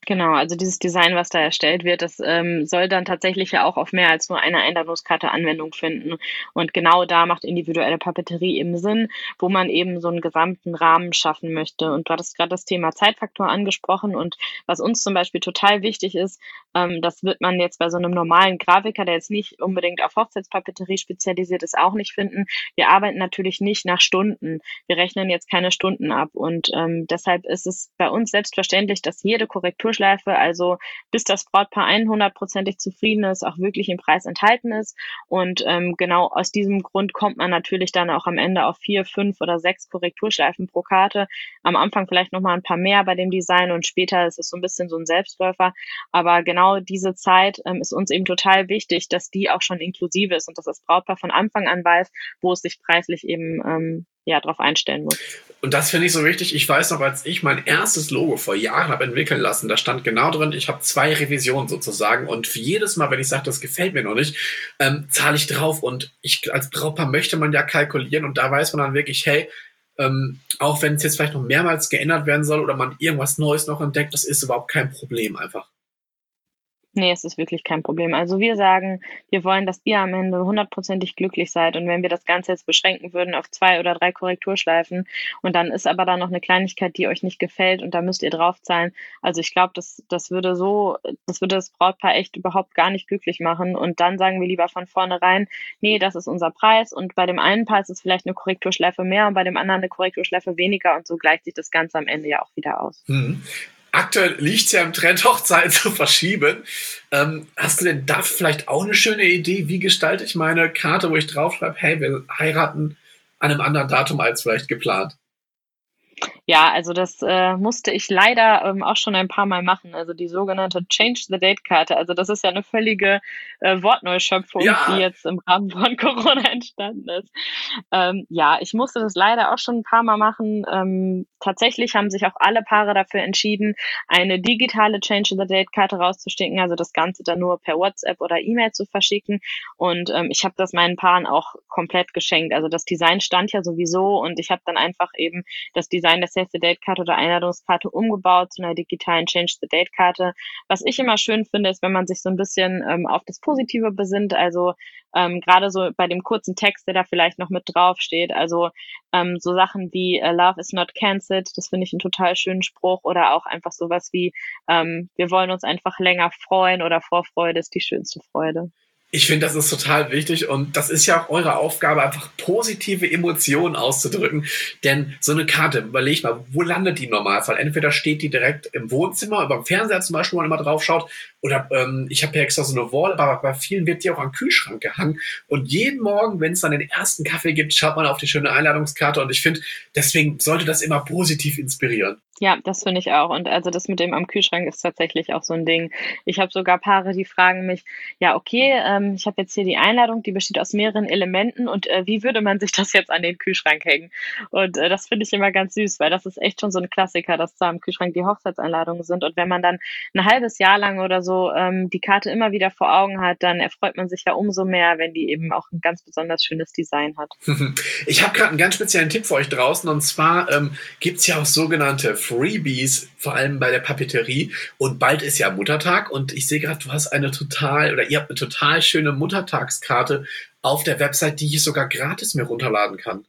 Genau, also dieses Design, was da erstellt wird, das ähm, soll dann tatsächlich ja auch auf mehr als nur eine Einladungskarte Anwendung finden. Und genau da macht individuelle Papeterie eben Sinn, wo man eben so einen gesamten Rahmen schaffen möchte. Und du hattest gerade das Thema Zeitfaktor angesprochen. Und was uns zum Beispiel total wichtig ist, ähm, das wird man jetzt bei so einem normalen Grafiker, der jetzt nicht unbedingt auf Hochzeitspapeterie spezialisiert ist, auch nicht finden. Wir arbeiten natürlich nicht nach Stunden. Wir rechnen jetzt keine Stunden ab. Und ähm, deshalb ist es bei uns selbstverständlich, dass jede Korrektur Warteschleife, also bis das Brautpaar 100%ig zufrieden ist, auch wirklich im Preis enthalten ist. Und ähm, genau aus diesem Grund kommt man natürlich dann auch am Ende auf vier, fünf oder sechs Korrekturschleifen pro Karte. Am Anfang vielleicht nochmal ein paar mehr bei dem Design und später ist es so ein bisschen so ein Selbstläufer. Aber genau diese Zeit ähm, ist uns eben total wichtig, dass die auch schon inklusive ist und dass das Brautpaar von Anfang an weiß, wo es sich preislich eben ähm, ja, darauf einstellen muss. Und das finde ich so wichtig. Ich weiß noch, als ich mein erstes Logo vor Jahren habe entwickeln lassen, da stand genau drin, ich habe zwei Revisionen sozusagen. Und jedes Mal, wenn ich sage, das gefällt mir noch nicht, ähm, zahle ich drauf. Und ich als Brautpaar möchte man ja kalkulieren und da weiß man dann wirklich, hey, ähm, auch wenn es jetzt vielleicht noch mehrmals geändert werden soll oder man irgendwas Neues noch entdeckt, das ist überhaupt kein Problem einfach. Nee, es ist wirklich kein Problem. Also wir sagen, wir wollen, dass ihr am Ende hundertprozentig glücklich seid. Und wenn wir das Ganze jetzt beschränken würden auf zwei oder drei Korrekturschleifen und dann ist aber da noch eine Kleinigkeit, die euch nicht gefällt und da müsst ihr draufzahlen. Also ich glaube, das, das würde so, das würde das Brautpaar echt überhaupt gar nicht glücklich machen. Und dann sagen wir lieber von vornherein, nee, das ist unser Preis. Und bei dem einen Paar ist es vielleicht eine Korrekturschleife mehr und bei dem anderen eine Korrekturschleife weniger und so gleicht sich das Ganze am Ende ja auch wieder aus. Mhm aktuell liegt es ja im Trend, Hochzeiten zu verschieben. Ähm, hast du denn da vielleicht auch eine schöne Idee? Wie gestalte ich meine Karte, wo ich draufschreibe, hey, wir heiraten an einem anderen Datum als vielleicht geplant? Ja, also das äh, musste ich leider ähm, auch schon ein paar Mal machen. Also die sogenannte Change the Date Karte. Also das ist ja eine völlige äh, Wortneuschöpfung, ja. die jetzt im Rahmen von Corona entstanden ist. Ähm, ja, ich musste das leider auch schon ein paar Mal machen. Ähm, tatsächlich haben sich auch alle Paare dafür entschieden, eine digitale Change the Date Karte rauszustecken. Also das Ganze dann nur per WhatsApp oder E-Mail zu verschicken. Und ähm, ich habe das meinen Paaren auch komplett geschenkt. Also das Design stand ja sowieso und ich habe dann einfach eben das Design des Save the Date Karte oder Einladungskarte umgebaut zu einer digitalen Change the Date Karte. Was ich immer schön finde, ist, wenn man sich so ein bisschen ähm, auf das Positive besinnt. Also ähm, gerade so bei dem kurzen Text, der da vielleicht noch mit drauf steht. Also ähm, so Sachen wie uh, Love is not cancelled, das finde ich einen total schönen Spruch. Oder auch einfach sowas wie ähm, wir wollen uns einfach länger freuen oder Vorfreude ist die schönste Freude. Ich finde, das ist total wichtig und das ist ja auch eure Aufgabe, einfach positive Emotionen auszudrücken. Denn so eine Karte, überleg mal, wo landet die im Normalfall? Entweder steht die direkt im Wohnzimmer, über dem Fernseher zum Beispiel, wo man immer drauf schaut, oder ähm, ich habe ja extra so eine Wall, aber bei vielen wird die auch am Kühlschrank gehangen. Und jeden Morgen, wenn es dann den ersten Kaffee gibt, schaut man auf die schöne Einladungskarte und ich finde, deswegen sollte das immer positiv inspirieren. Ja, das finde ich auch. Und also das mit dem am Kühlschrank ist tatsächlich auch so ein Ding. Ich habe sogar Paare, die fragen mich, ja, okay, ähm, ich habe jetzt hier die Einladung, die besteht aus mehreren Elementen und äh, wie würde man sich das jetzt an den Kühlschrank hängen? Und äh, das finde ich immer ganz süß, weil das ist echt schon so ein Klassiker, dass da am Kühlschrank die Hochzeitseinladungen sind. Und wenn man dann ein halbes Jahr lang oder so ähm, die Karte immer wieder vor Augen hat, dann erfreut man sich ja umso mehr, wenn die eben auch ein ganz besonders schönes Design hat. Ich habe gerade einen ganz speziellen Tipp für euch draußen und zwar ähm, gibt ja auch sogenannte Freebies, vor allem bei der Papeterie. Und bald ist ja Muttertag und ich sehe gerade, du hast eine total oder ihr habt eine total schöne Muttertagskarte auf der Website, die ich sogar gratis mir runterladen kann.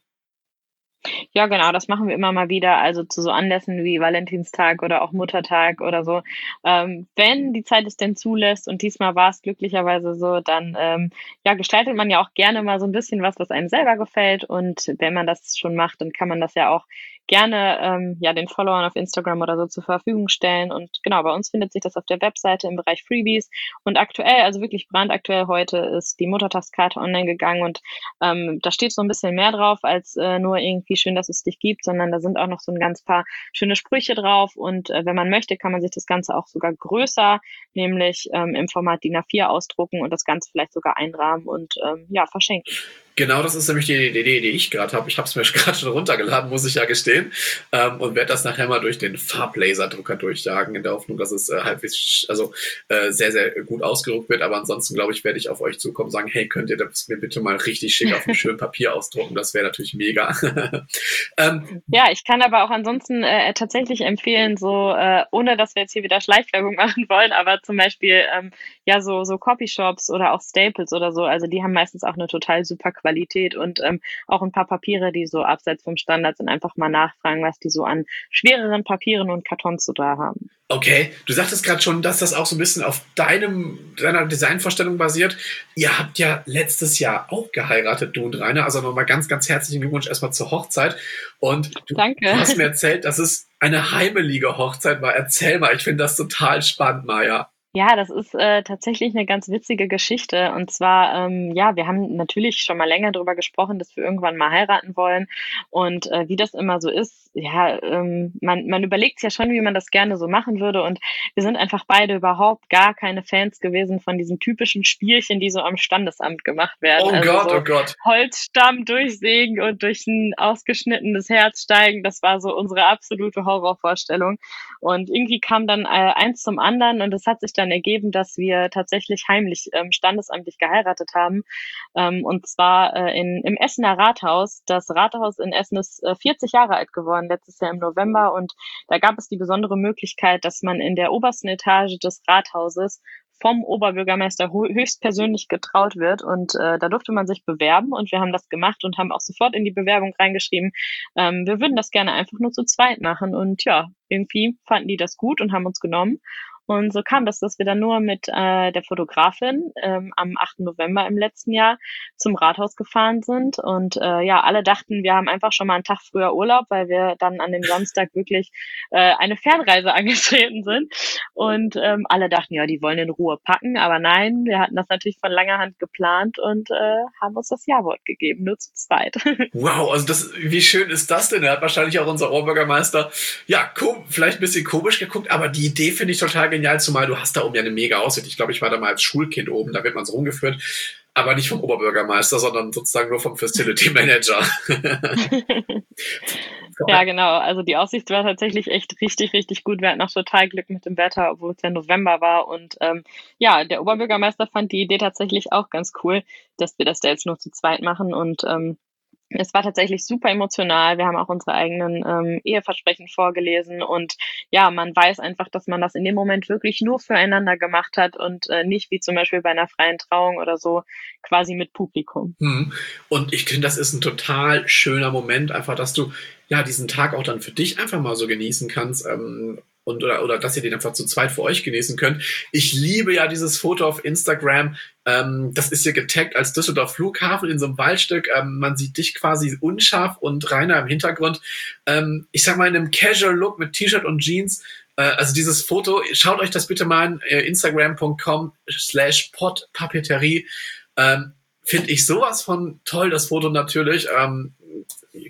Ja, genau, das machen wir immer mal wieder, also zu so Anlässen wie Valentinstag oder auch Muttertag oder so. Ähm, wenn die Zeit es denn zulässt und diesmal war es glücklicherweise so, dann ähm, ja, gestaltet man ja auch gerne mal so ein bisschen was, was einem selber gefällt. Und wenn man das schon macht, dann kann man das ja auch gerne ähm, ja den Followern auf Instagram oder so zur Verfügung stellen. Und genau, bei uns findet sich das auf der Webseite im Bereich Freebies. Und aktuell, also wirklich brandaktuell heute, ist die Muttertagskarte online gegangen und ähm, da steht so ein bisschen mehr drauf als äh, nur irgendwie schön, dass es dich gibt, sondern da sind auch noch so ein ganz paar schöne Sprüche drauf. Und äh, wenn man möchte, kann man sich das Ganze auch sogar größer, nämlich ähm, im Format DIN A4 ausdrucken und das Ganze vielleicht sogar einrahmen und ähm, ja, verschenken. Genau, das ist nämlich die Idee, die ich gerade habe. Ich habe es mir gerade schon runtergeladen, muss ich ja gestehen. Ähm, und werde das nachher mal durch den Farblaserdrucker durchjagen, in der Hoffnung, dass es äh, halbwegs, also äh, sehr, sehr gut ausgedruckt wird. Aber ansonsten, glaube ich, werde ich auf euch zukommen und sagen, hey, könnt ihr das mir bitte mal richtig schick auf einem schönen Papier ausdrucken? Das wäre natürlich mega. ähm, ja, ich kann aber auch ansonsten äh, tatsächlich empfehlen, so, äh, ohne dass wir jetzt hier wieder Schleichwerbung machen wollen, aber zum Beispiel, ähm, ja, so, so Copyshops oder auch Staples oder so, also die haben meistens auch eine total super Qualität Qualität und ähm, auch ein paar Papiere, die so abseits vom Standard sind, einfach mal nachfragen, was die so an schwereren Papieren und Kartons so da haben. Okay, du sagtest gerade schon, dass das auch so ein bisschen auf deinem, deiner Designvorstellung basiert. Ihr habt ja letztes Jahr auch geheiratet, du und Rainer. Also nochmal ganz, ganz herzlichen Glückwunsch erstmal zur Hochzeit. Und du, Danke. du hast mir erzählt, dass es eine heimelige Hochzeit war. Erzähl mal, ich finde das total spannend, Maja. Ja, das ist äh, tatsächlich eine ganz witzige Geschichte. Und zwar, ähm, ja, wir haben natürlich schon mal länger darüber gesprochen, dass wir irgendwann mal heiraten wollen. Und äh, wie das immer so ist, ja, ähm, man, man überlegt ja schon, wie man das gerne so machen würde. Und wir sind einfach beide überhaupt gar keine Fans gewesen von diesen typischen Spielchen, die so am Standesamt gemacht werden. Oh also Gott, so oh Gott. Holzstamm durchsägen und durch ein ausgeschnittenes Herz steigen. Das war so unsere absolute Horrorvorstellung. Und irgendwie kam dann äh, eins zum anderen und es hat sich dann ergeben, dass wir tatsächlich heimlich ähm, standesamtlich geheiratet haben. Ähm, und zwar äh, in, im Essener Rathaus. Das Rathaus in Essen ist äh, 40 Jahre alt geworden, letztes Jahr im November. Und da gab es die besondere Möglichkeit, dass man in der obersten Etage des Rathauses vom Oberbürgermeister höchstpersönlich getraut wird. Und äh, da durfte man sich bewerben und wir haben das gemacht und haben auch sofort in die Bewerbung reingeschrieben, ähm, wir würden das gerne einfach nur zu zweit machen. Und ja, irgendwie fanden die das gut und haben uns genommen. Und so kam das, dass wir dann nur mit äh, der Fotografin ähm, am 8. November im letzten Jahr zum Rathaus gefahren sind. Und äh, ja, alle dachten, wir haben einfach schon mal einen Tag früher Urlaub, weil wir dann an dem Samstag wirklich äh, eine Fernreise angetreten sind. Und ähm, alle dachten, ja, die wollen in Ruhe packen. Aber nein, wir hatten das natürlich von langer Hand geplant und äh, haben uns das Ja-Wort gegeben, nur zu zweit. Wow, also das, wie schön ist das denn? Er hat wahrscheinlich auch unser Oberbürgermeister, ja, vielleicht ein bisschen komisch geguckt, aber die Idee finde ich total genial, zumal du hast da oben ja eine mega Aussicht. Ich glaube, ich war da mal als Schulkind oben, da wird man so rumgeführt, aber nicht vom Oberbürgermeister, sondern sozusagen nur vom Facility Manager. ja, genau. Also die Aussicht war tatsächlich echt richtig, richtig gut. Wir hatten auch total Glück mit dem Wetter, obwohl es ja November war. Und ähm, ja, der Oberbürgermeister fand die Idee tatsächlich auch ganz cool, dass wir das da jetzt nur zu zweit machen. Und ähm, es war tatsächlich super emotional. Wir haben auch unsere eigenen ähm, Eheversprechen vorgelesen und ja, man weiß einfach, dass man das in dem Moment wirklich nur füreinander gemacht hat und äh, nicht wie zum Beispiel bei einer freien Trauung oder so quasi mit Publikum. Hm. Und ich finde, das ist ein total schöner Moment, einfach, dass du ja diesen Tag auch dann für dich einfach mal so genießen kannst. Ähm, und oder, oder dass ihr den einfach zu zweit für euch genießen könnt. Ich liebe ja dieses Foto auf Instagram. Ähm, das ist hier getaggt als Düsseldorf Flughafen in so einem Waldstück. Ähm, man sieht dich quasi unscharf und reiner im Hintergrund. Ähm, ich sag mal in einem Casual Look mit T-Shirt und Jeans. Äh, also dieses Foto, schaut euch das bitte mal an, äh, instagram.com slash podpapeterie. Ähm, Finde ich sowas von toll, das Foto natürlich. Ähm,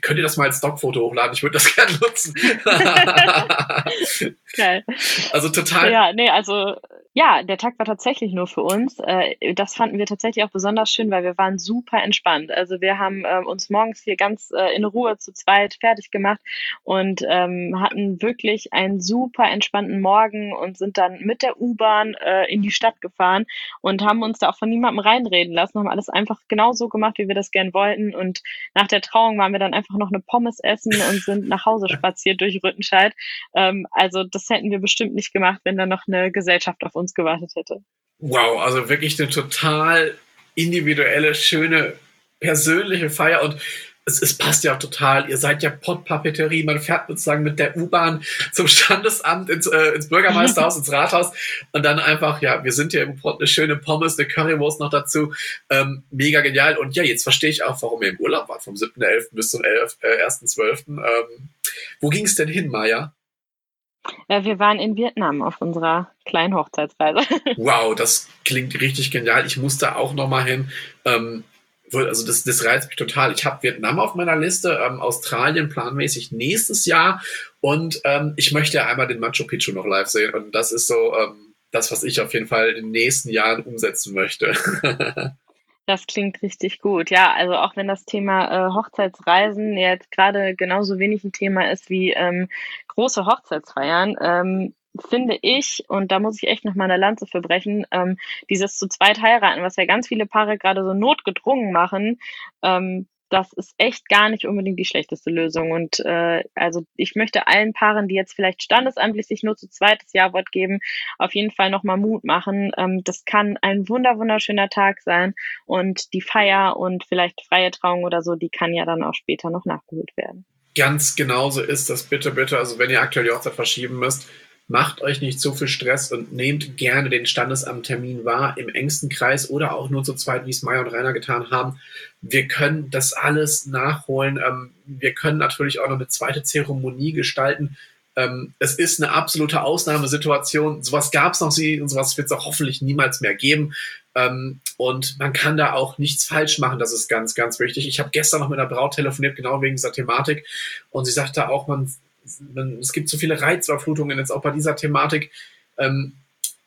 könnt ihr das mal als Stockfoto hochladen? Ich würde das gerne nutzen. Geil. Also total. Ja, nee, also ja, der Tag war tatsächlich nur für uns. Äh, das fanden wir tatsächlich auch besonders schön, weil wir waren super entspannt. Also wir haben äh, uns morgens hier ganz äh, in Ruhe zu zweit fertig gemacht und ähm, hatten wirklich einen super entspannten Morgen und sind dann mit der U-Bahn in die Stadt gefahren und haben uns da auch von niemandem reinreden lassen, haben alles einfach genau so gemacht, wie wir das gern wollten. Und nach der Trauung waren wir dann einfach noch eine Pommes essen und sind nach Hause spaziert durch Rüttenscheid. Ähm, also das hätten wir bestimmt nicht gemacht, wenn da noch eine Gesellschaft auf uns uns gewartet hätte. Wow, also wirklich eine total individuelle, schöne, persönliche Feier und es, es passt ja auch total. Ihr seid ja Pottpapeterie. Man fährt sozusagen mit der U-Bahn zum Standesamt, ins, äh, ins Bürgermeisterhaus, ins Rathaus und dann einfach, ja, wir sind hier im Pott, eine schöne Pommes, eine Currywurst noch dazu. Ähm, mega genial. Und ja, jetzt verstehe ich auch, warum ihr im Urlaub wart, vom 7.11. bis zum 11, äh, 1.12. Ähm, wo ging es denn hin, Maja? Äh, wir waren in Vietnam auf unserer kleinen Hochzeitsreise. Wow, das klingt richtig genial. Ich muss da auch noch mal hin. Ähm, also das, das reizt mich total. Ich habe Vietnam auf meiner Liste, ähm, Australien planmäßig nächstes Jahr und ähm, ich möchte einmal den Machu Picchu noch live sehen und das ist so ähm, das, was ich auf jeden Fall in den nächsten Jahren umsetzen möchte. Das klingt richtig gut. Ja, also auch wenn das Thema äh, Hochzeitsreisen jetzt gerade genauso wenig ein Thema ist wie ähm, große Hochzeitsfeiern, ähm, finde ich, und da muss ich echt noch mal eine Lanze für brechen, ähm, dieses zu zweit heiraten, was ja ganz viele Paare gerade so notgedrungen machen, ähm, das ist echt gar nicht unbedingt die schlechteste Lösung. Und äh, also ich möchte allen Paaren, die jetzt vielleicht standesamtlich sich nur zu zweites Jawort geben, auf jeden Fall nochmal Mut machen. Ähm, das kann ein wunder wunderschöner Tag sein und die Feier und vielleicht freie Trauung oder so, die kann ja dann auch später noch nachgeholt werden. Ganz genauso ist das bitte, bitte. Also wenn ihr aktuell die Hochzeit verschieben müsst, Macht euch nicht zu viel Stress und nehmt gerne den Standesamttermin wahr im engsten Kreis oder auch nur zu zweit, wie es Maya und Rainer getan haben. Wir können das alles nachholen. Ähm, wir können natürlich auch noch eine zweite Zeremonie gestalten. Ähm, es ist eine absolute Ausnahmesituation. Sowas gab es noch sie und sowas wird es auch hoffentlich niemals mehr geben. Ähm, und man kann da auch nichts falsch machen. Das ist ganz, ganz wichtig. Ich habe gestern noch mit einer Braut telefoniert, genau wegen dieser Thematik. Und sie sagte auch, man, es gibt so viele Reizüberflutungen jetzt auch bei dieser Thematik. Ähm,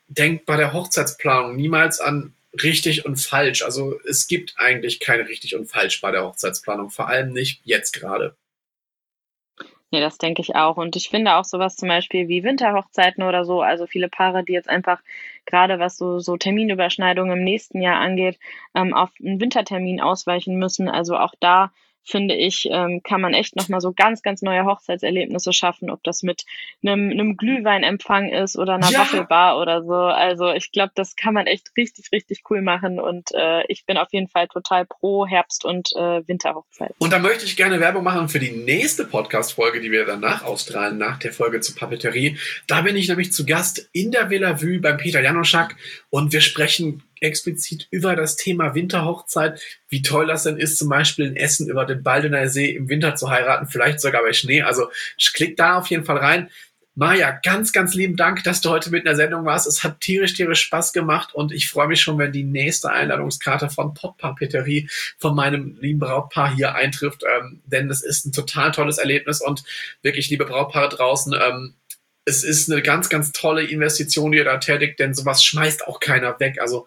denkt bei der Hochzeitsplanung niemals an richtig und falsch. Also es gibt eigentlich keine richtig und falsch bei der Hochzeitsplanung, vor allem nicht jetzt gerade. Nee, das denke ich auch. Und ich finde auch sowas zum Beispiel wie Winterhochzeiten oder so, also viele Paare, die jetzt einfach gerade was so, so Terminüberschneidungen im nächsten Jahr angeht, ähm, auf einen Wintertermin ausweichen müssen. Also auch da finde ich, ähm, kann man echt nochmal so ganz, ganz neue Hochzeitserlebnisse schaffen, ob das mit einem, einem Glühweinempfang ist oder einer ja. Waffelbar oder so. Also ich glaube, das kann man echt richtig, richtig cool machen und äh, ich bin auf jeden Fall total pro Herbst- und äh, Winterhochzeit. Und da möchte ich gerne Werbung machen für die nächste Podcast-Folge, die wir danach ausstrahlen, nach der Folge zur Papeterie. Da bin ich nämlich zu Gast in der Villa Vue beim Peter Janoschak und wir sprechen explizit über das Thema Winterhochzeit, wie toll das denn ist, zum Beispiel in Essen über den Baldener See im Winter zu heiraten, vielleicht sogar bei Schnee. Also klick da auf jeden Fall rein. Maja, ganz, ganz lieben Dank, dass du heute mit in der Sendung warst. Es hat tierisch, tierisch Spaß gemacht und ich freue mich schon, wenn die nächste Einladungskarte von Poppapeterie von meinem lieben Brautpaar hier eintrifft, ähm, denn das ist ein total tolles Erlebnis und wirklich, liebe Brautpaare draußen, ähm, es ist eine ganz, ganz tolle Investition, die ihr da tätigt, denn sowas schmeißt auch keiner weg. Also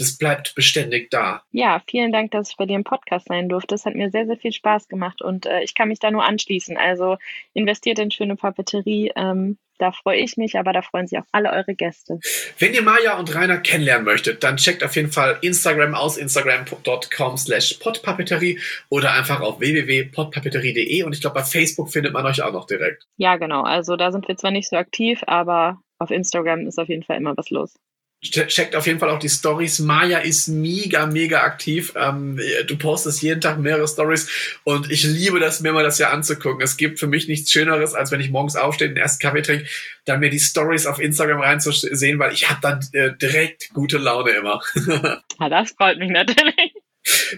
das bleibt beständig da. Ja, vielen Dank, dass ich bei dir im Podcast sein durfte. Es hat mir sehr, sehr viel Spaß gemacht und äh, ich kann mich da nur anschließen. Also investiert in schöne Papeterie. Ähm, da freue ich mich, aber da freuen sich auch alle eure Gäste. Wenn ihr Maja und Rainer kennenlernen möchtet, dann checkt auf jeden Fall Instagram aus, instagram.com slash podpapeterie oder einfach auf www.podpapeterie.de und ich glaube, bei Facebook findet man euch auch noch direkt. Ja, genau. Also da sind wir zwar nicht so aktiv, aber auf Instagram ist auf jeden Fall immer was los. Checkt auf jeden Fall auch die Stories. Maya ist mega, mega aktiv. Ähm, du postest jeden Tag mehrere Stories und ich liebe das, mir mal das ja anzugucken. Es gibt für mich nichts Schöneres, als wenn ich morgens aufstehe, den ersten Kaffee trinke, dann mir die Stories auf Instagram reinzusehen, weil ich habe dann äh, direkt gute Laune immer. ja, das freut mich natürlich.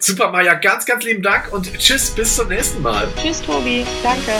Super, Maya, ganz, ganz lieben Dank und tschüss, bis zum nächsten Mal. Tschüss, Tobi. Danke.